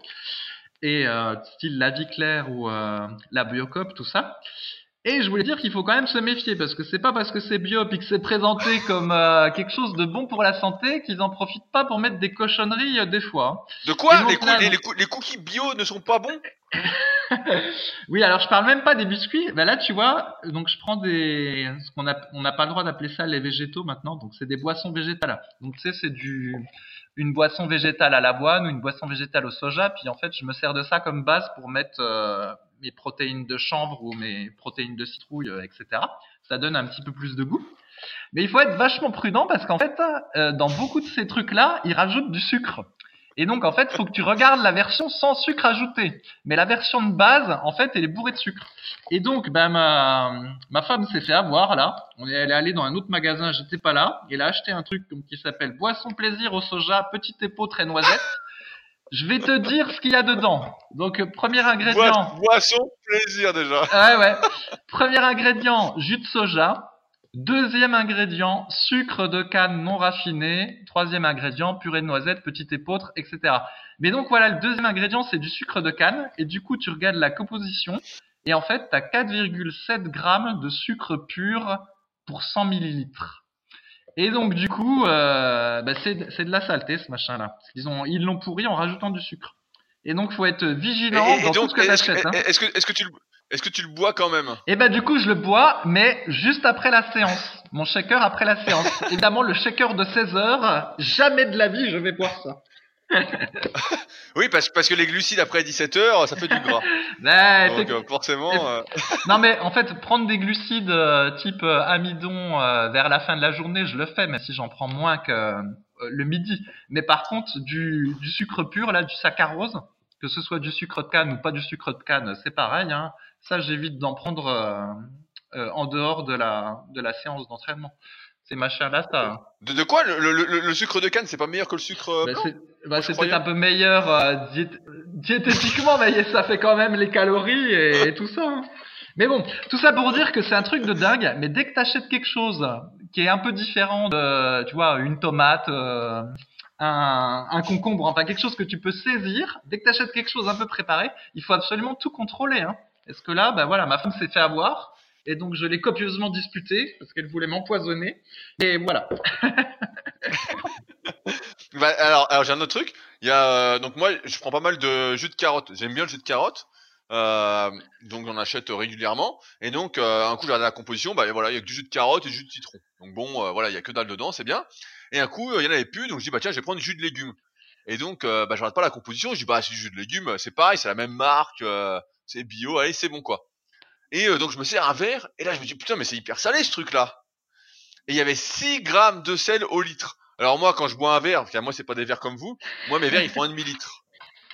et euh, style La Vie Claire ou la Biocop, tout ça. Et je voulais dire qu'il faut quand même se méfier parce que c'est pas parce que c'est bio et que c'est présenté comme quelque chose de bon pour la santé qu'ils en profitent pas pour mettre des cochonneries des fois. Hein. De quoi les, les, cookies bio ne sont pas bons? Oui, alors je parle même pas des biscuits. Ben là, tu vois, donc je prends des, ce qu'on a, on n'a pas le droit d'appeler ça les végétaux maintenant. Donc c'est des boissons végétales. Donc tu sais, c'est du, une boisson végétale à l'avoine ou une boisson végétale au soja. Puis en fait, je me sers de ça comme base pour mettre euh, mes protéines de chanvre ou mes protéines de citrouille, euh, etc. Ça donne un petit peu plus de goût. Mais il faut être vachement prudent parce qu'en fait, euh, dans beaucoup de ces trucs-là, ils rajoutent du sucre. Et donc, en fait, il faut que tu regardes la version sans sucre ajouté. Mais la version de base, en fait, elle est bourrée de sucre. Et donc, ben, ma, ma femme s'est fait avoir, là. Elle est allée dans un autre magasin, j'étais pas là. Elle a acheté un truc qui s'appelle Boisson Plaisir au soja, petite épaule très noisette. Je vais te dire ce qu'il y a dedans. Donc, premier ingrédient. Boisson Plaisir, déjà. Ouais, ouais. premier ingrédient, jus de soja. Deuxième ingrédient, sucre de canne non raffiné. Troisième ingrédient, purée de noisettes, petite épeautre, etc. Mais donc voilà, le deuxième ingrédient, c'est du sucre de canne. Et du coup, tu regardes la composition. Et en fait, tu as 4,7 grammes de sucre pur pour 100 millilitres. Et donc du coup, euh, bah, c'est de la saleté ce machin-là. Ils ont ils l'ont pourri en rajoutant du sucre. Et donc faut être vigilant dans tout ce que tu achètes. Hein. Est-ce que, est que tu le est-ce que tu le bois quand même? Eh ben du coup je le bois, mais juste après la séance. Mon shaker après la séance. Évidemment le shaker de 16 heures, jamais de la vie je vais boire ça. oui, parce, parce que les glucides après 17 heures, ça fait du gras. Donc euh, forcément. Euh, non mais en fait, prendre des glucides euh, type amidon vers la fin de la journée, je le fais, mais si j'en prends moins que le midi. Mais par contre, du, du sucre pur, là, du saccharose, que ce soit du sucre de canne ou pas du sucre de canne, c'est pareil. Hein. Ça, j'évite d'en prendre en dehors de la, de la séance d'entraînement. Ces machins-là, ça. De, de quoi le, le, le, le sucre de canne, c'est pas meilleur que le sucre euh, Bah, blanc c'est bah, peut-être un peu meilleur euh, diét- diététiquement, mais ça fait quand même les calories et, et tout ça. hein. Mais bon, tout ça pour dire que c'est un truc de dingue. Mais dès que t'achètes quelque chose qui est un peu différent de, tu vois, une tomate, euh, un, un concombre, enfin quelque chose que tu peux saisir, dès que t'achètes quelque chose un peu préparé, il faut absolument tout contrôler. Hein. Est-ce que là, bah voilà, ma femme s'est fait avoir. Et donc je l'ai copieusement disputé parce qu'elle voulait m'empoisonner. Et voilà. Bah, alors, alors j'ai un autre truc. Euh, donc moi, je prends pas mal de jus de carotte. J'aime bien le jus de carotte. Euh, donc j'en achète régulièrement. Et donc euh, un coup j'ai la composition, bah voilà, il y a que du jus de carotte et du jus de citron. Donc bon, voilà, il y a que dalle dedans, c'est bien. Et un coup, il y en avait plus, donc je dis bah tiens, je vais prendre du jus de légumes. Et donc bah je regarde pas la composition, je dis bah c'est du jus de légumes, c'est pareil, c'est la même marque, c'est bio, allez c'est bon quoi. Et euh, donc je me sers un verre et là je me dis putain mais c'est hyper salé ce truc là. Et il y avait 6 grammes de sel au litre. Alors moi quand je bois un verre, que moi c'est pas des verres comme vous, moi mes verres ils font un demi litre.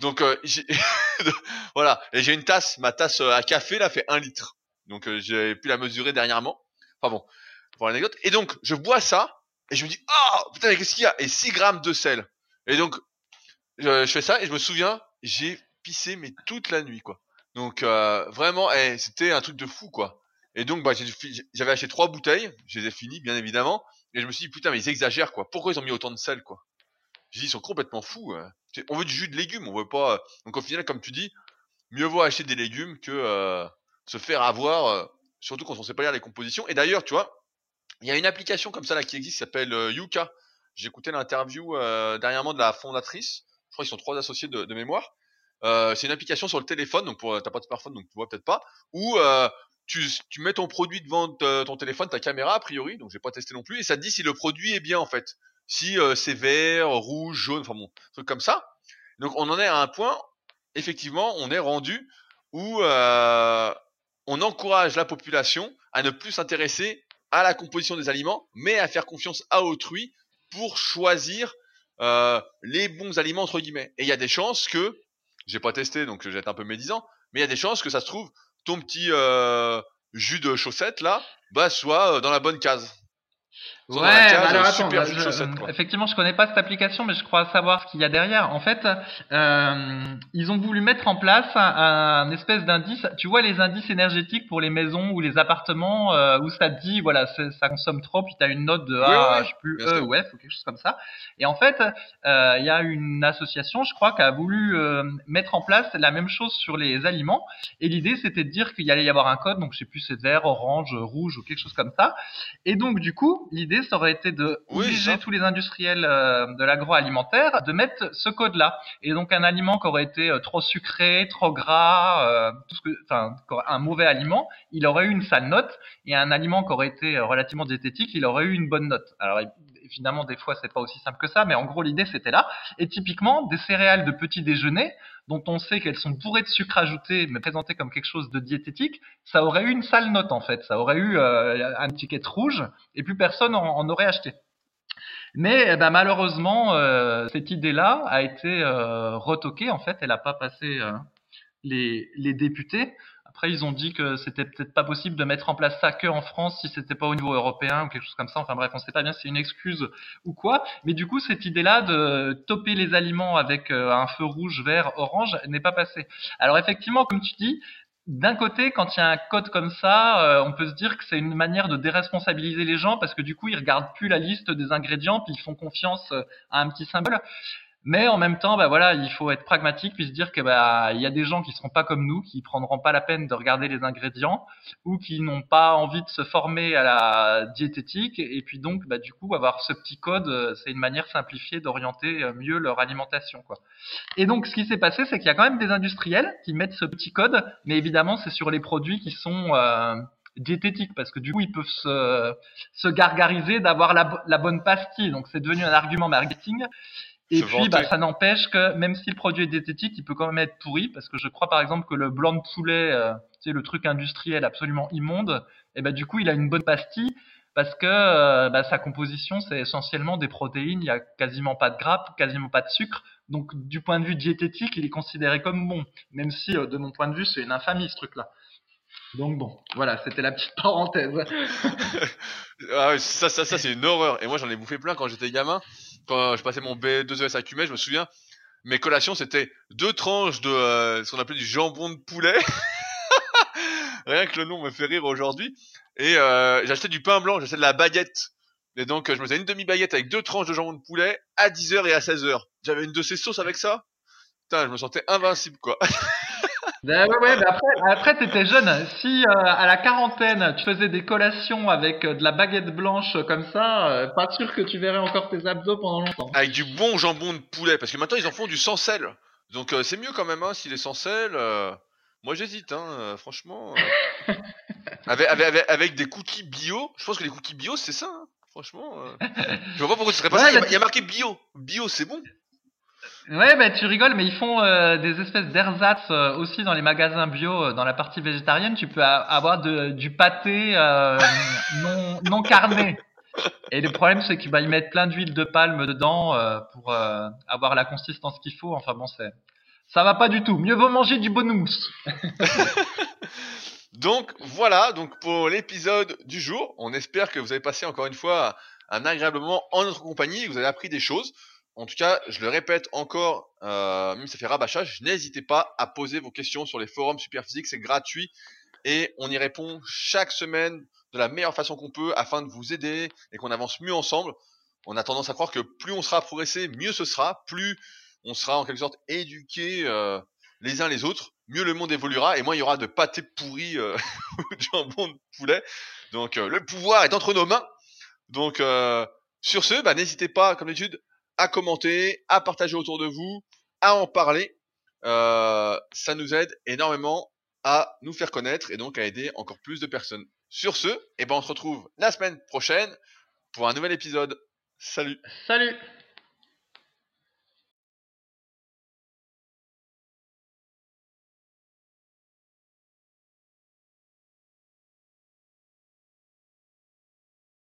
Donc euh, voilà, et j'ai une tasse, ma tasse euh, à café là fait un litre. Donc euh, j'ai pu la mesurer dernièrement. Enfin bon, pour l'anecdote. Et donc je bois ça et je me dis ah putain mais qu'est-ce qu'il y a? Et 6 grammes de sel. Et donc je, je fais ça et je me souviens j'ai pissé mais toute la nuit quoi. Donc euh, vraiment eh, c'était un truc de fou quoi. Et donc bah j'avais acheté trois bouteilles, je les ai finies bien évidemment. Et je me suis dit putain mais ils exagèrent quoi. Pourquoi ils ont mis autant de sel quoi? J'ai dit ils sont complètement fous. C'est- On veut du jus de légumes, on veut pas. euh, Donc au final comme tu dis, mieux vaut acheter des légumes que euh, se faire avoir, surtout quand on sait pas lire les compositions. Et d'ailleurs, tu vois, il y a une application comme ça là qui existe, qui s'appelle Yuka. J'ai écouté l'interview dernièrement de la fondatrice. Je crois qu'ils sont trois associés de mémoire. C'est une application sur le téléphone, donc pour t'as pas de smartphone, donc tu vois peut-être pas. Où euh, tu, tu mets ton produit devant ton téléphone, ta caméra a priori, donc j'ai pas testé non plus, et ça te dit si le produit est bien en fait, si euh, c'est vert, rouge, jaune, enfin bon, truc comme ça. Donc on en est à un point, effectivement, on est rendu où on encourage la population à ne plus s'intéresser à la composition des aliments, mais à faire confiance à autrui pour choisir euh, les bons aliments entre guillemets. Et il y a des chances que, j'ai pas testé donc je être un peu médisant, mais il y a des chances que ça se trouve ton petit euh, jus de chaussette là, bah soit euh, dans la bonne case. Ouais, bah alors euh, attends, bah, je- effectivement, je connais pas cette application, mais je crois savoir ce qu'il y a derrière. En fait, euh, ils ont voulu mettre en place un, un espèce d'indice. Tu vois les indices énergétiques pour les maisons ou les appartements euh, où ça te dit voilà ça consomme trop, puis t'as une note de Oui, ah oui, je sais plus E ou F ou quelque chose comme ça. Et en fait, euh, il y a une association, je crois, qui a voulu euh, mettre en place la même chose sur les aliments. Et l'idée c'était de dire qu'il allait y avoir un code, donc je sais plus c'est vert, orange, rouge ou quelque chose comme ça. Et donc, du coup, l'idée, ça aurait été de Oui, obliger ça. tous les industriels euh, de l'agroalimentaire de mettre ce code-là. Et donc, un aliment qui aurait été euh, trop sucré, trop gras, euh, tout ce que, enfin, un mauvais aliment, il aurait eu une sale note. Et un aliment qui aurait été relativement diététique, il aurait eu une bonne note. Alors, évidemment, des fois, c'est pas aussi simple que ça, mais en gros, l'idée, c'était là. Et typiquement, des céréales de petit déjeuner, dont on sait qu'elles sont bourrées de sucre ajouté, mais présentées comme quelque chose de diététique, ça aurait eu une sale note en fait. Ça aurait eu euh, un étiquette rouge et plus personne en, aurait acheté. Mais eh ben, malheureusement, euh, cette idée-là a été euh, retoquée en fait. Elle n'a pas passé les députés. Après, ils ont dit que c'était peut-être pas possible de mettre en place ça que en France si c'était pas au niveau européen ou quelque chose comme ça. Enfin bref, on sait pas bien si c'est une excuse ou quoi. Mais du coup, cette idée-là de toper les aliments avec euh, un feu rouge, vert, orange n'est pas passée. Alors effectivement, comme tu dis, d'un côté, quand il y a un code comme ça, euh, on peut se dire que c'est une manière de déresponsabiliser les gens parce que du coup, ils regardent plus la liste des ingrédients puis ils font confiance euh, à un petit symbole. Mais en même temps, bah voilà, il faut être pragmatique puis se dire que bah il y a des gens qui seront pas comme nous, qui prendront pas la peine de regarder les ingrédients ou qui n'ont pas envie de se former à la diététique et puis donc bah du coup avoir ce petit code, euh, c'est une manière simplifiée d'orienter euh, mieux leur alimentation quoi. Et donc ce qui s'est passé, c'est qu'il y a quand même des industriels qui mettent ce petit code, mais évidemment c'est sur les produits qui sont euh, diététiques parce que du coup ils peuvent se, se gargariser d'avoir la bonne pastille, donc c'est devenu un argument marketing. Et puis, bah, ça n'empêche que même si le produit est diététique, il peut quand même être pourri, parce que je crois par exemple que le blanc de poulet, euh, tu sais, le truc industriel absolument immonde, et ben du coup, il a une bonne pastille, parce que euh, bah, sa composition, c'est essentiellement des protéines, il y a quasiment pas de gras, quasiment pas de sucre, donc du point de vue diététique, il est considéré comme bon, même si euh, de mon point de vue, c'est une infamie ce truc-là. Donc bon, voilà, c'était la petite parenthèse. ah ça, ça, ça c'est une horreur. Et moi, j'en ai bouffé plein quand j'étais gamin. Quand je passais mon B2ES à Cumé, je me souviens, mes collations, c'était deux tranches de euh, ce qu'on appelait du jambon de poulet. Rien que le nom me fait rire aujourd'hui. Et euh, j'achetais du pain blanc, j'achetais de la baguette. Et donc, je me faisais une demi-baguette avec deux tranches de jambon de poulet à 10h et à 16h. J'avais une de ces sauces avec ça? Putain, je me sentais invincible, quoi. Ben ouais, ouais, mais après, après t'étais jeune. Si euh, à la quarantaine, tu faisais des collations avec euh, de la baguette blanche comme ça, euh, pas sûr que tu verrais encore tes abdos pendant longtemps. Avec du bon jambon de poulet, parce que maintenant ils en font du sans sel. Donc c'est mieux quand même, hein, s'il est sans sel. moi j'hésite, hein, franchement. avec, avec, avec, des cookies bio, je pense que les cookies bio c'est ça. Hein, franchement, je vois pas pourquoi ce serait pas ça. Il y, a marqué bio. Bio, c'est bon. Ouais, bah, tu rigoles, mais ils font euh, des espèces d'ersatz euh, aussi dans les magasins bio, euh, dans la partie végétarienne. Tu peux avoir de, du pâté non, non carné. Et le problème, c'est qu'ils bah, mettent plein d'huile de palme dedans pour avoir la consistance qu'il faut. Enfin bon, c'est ça va pas du tout. Mieux vaut manger du bonus. donc voilà, donc pour l'épisode du jour, on espère que vous avez passé encore une fois un agréable moment en notre compagnie vous avez appris des choses en tout cas, je le répète encore, euh, même si ça fait rabâchage, n'hésitez pas à poser vos questions sur les forums Superphysique, c'est gratuit et on y répond chaque semaine de la meilleure façon qu'on peut afin de vous aider et qu'on avance mieux ensemble. On a tendance à croire que plus on sera progressé, mieux ce sera, plus on sera en quelque sorte éduqué euh, les uns les autres, mieux le monde évoluera et moins il y aura de pâté pourri euh, ou de jambon de poulet. Donc le pouvoir est entre nos mains. Donc sur ce, bah, n'hésitez pas, comme d'habitude, à commenter, à partager autour de vous, à en parler. Euh, ça nous aide énormément à nous faire connaître et donc à aider encore plus de personnes. Sur ce, eh ben on se retrouve la semaine prochaine pour un nouvel épisode. Salut. Salut.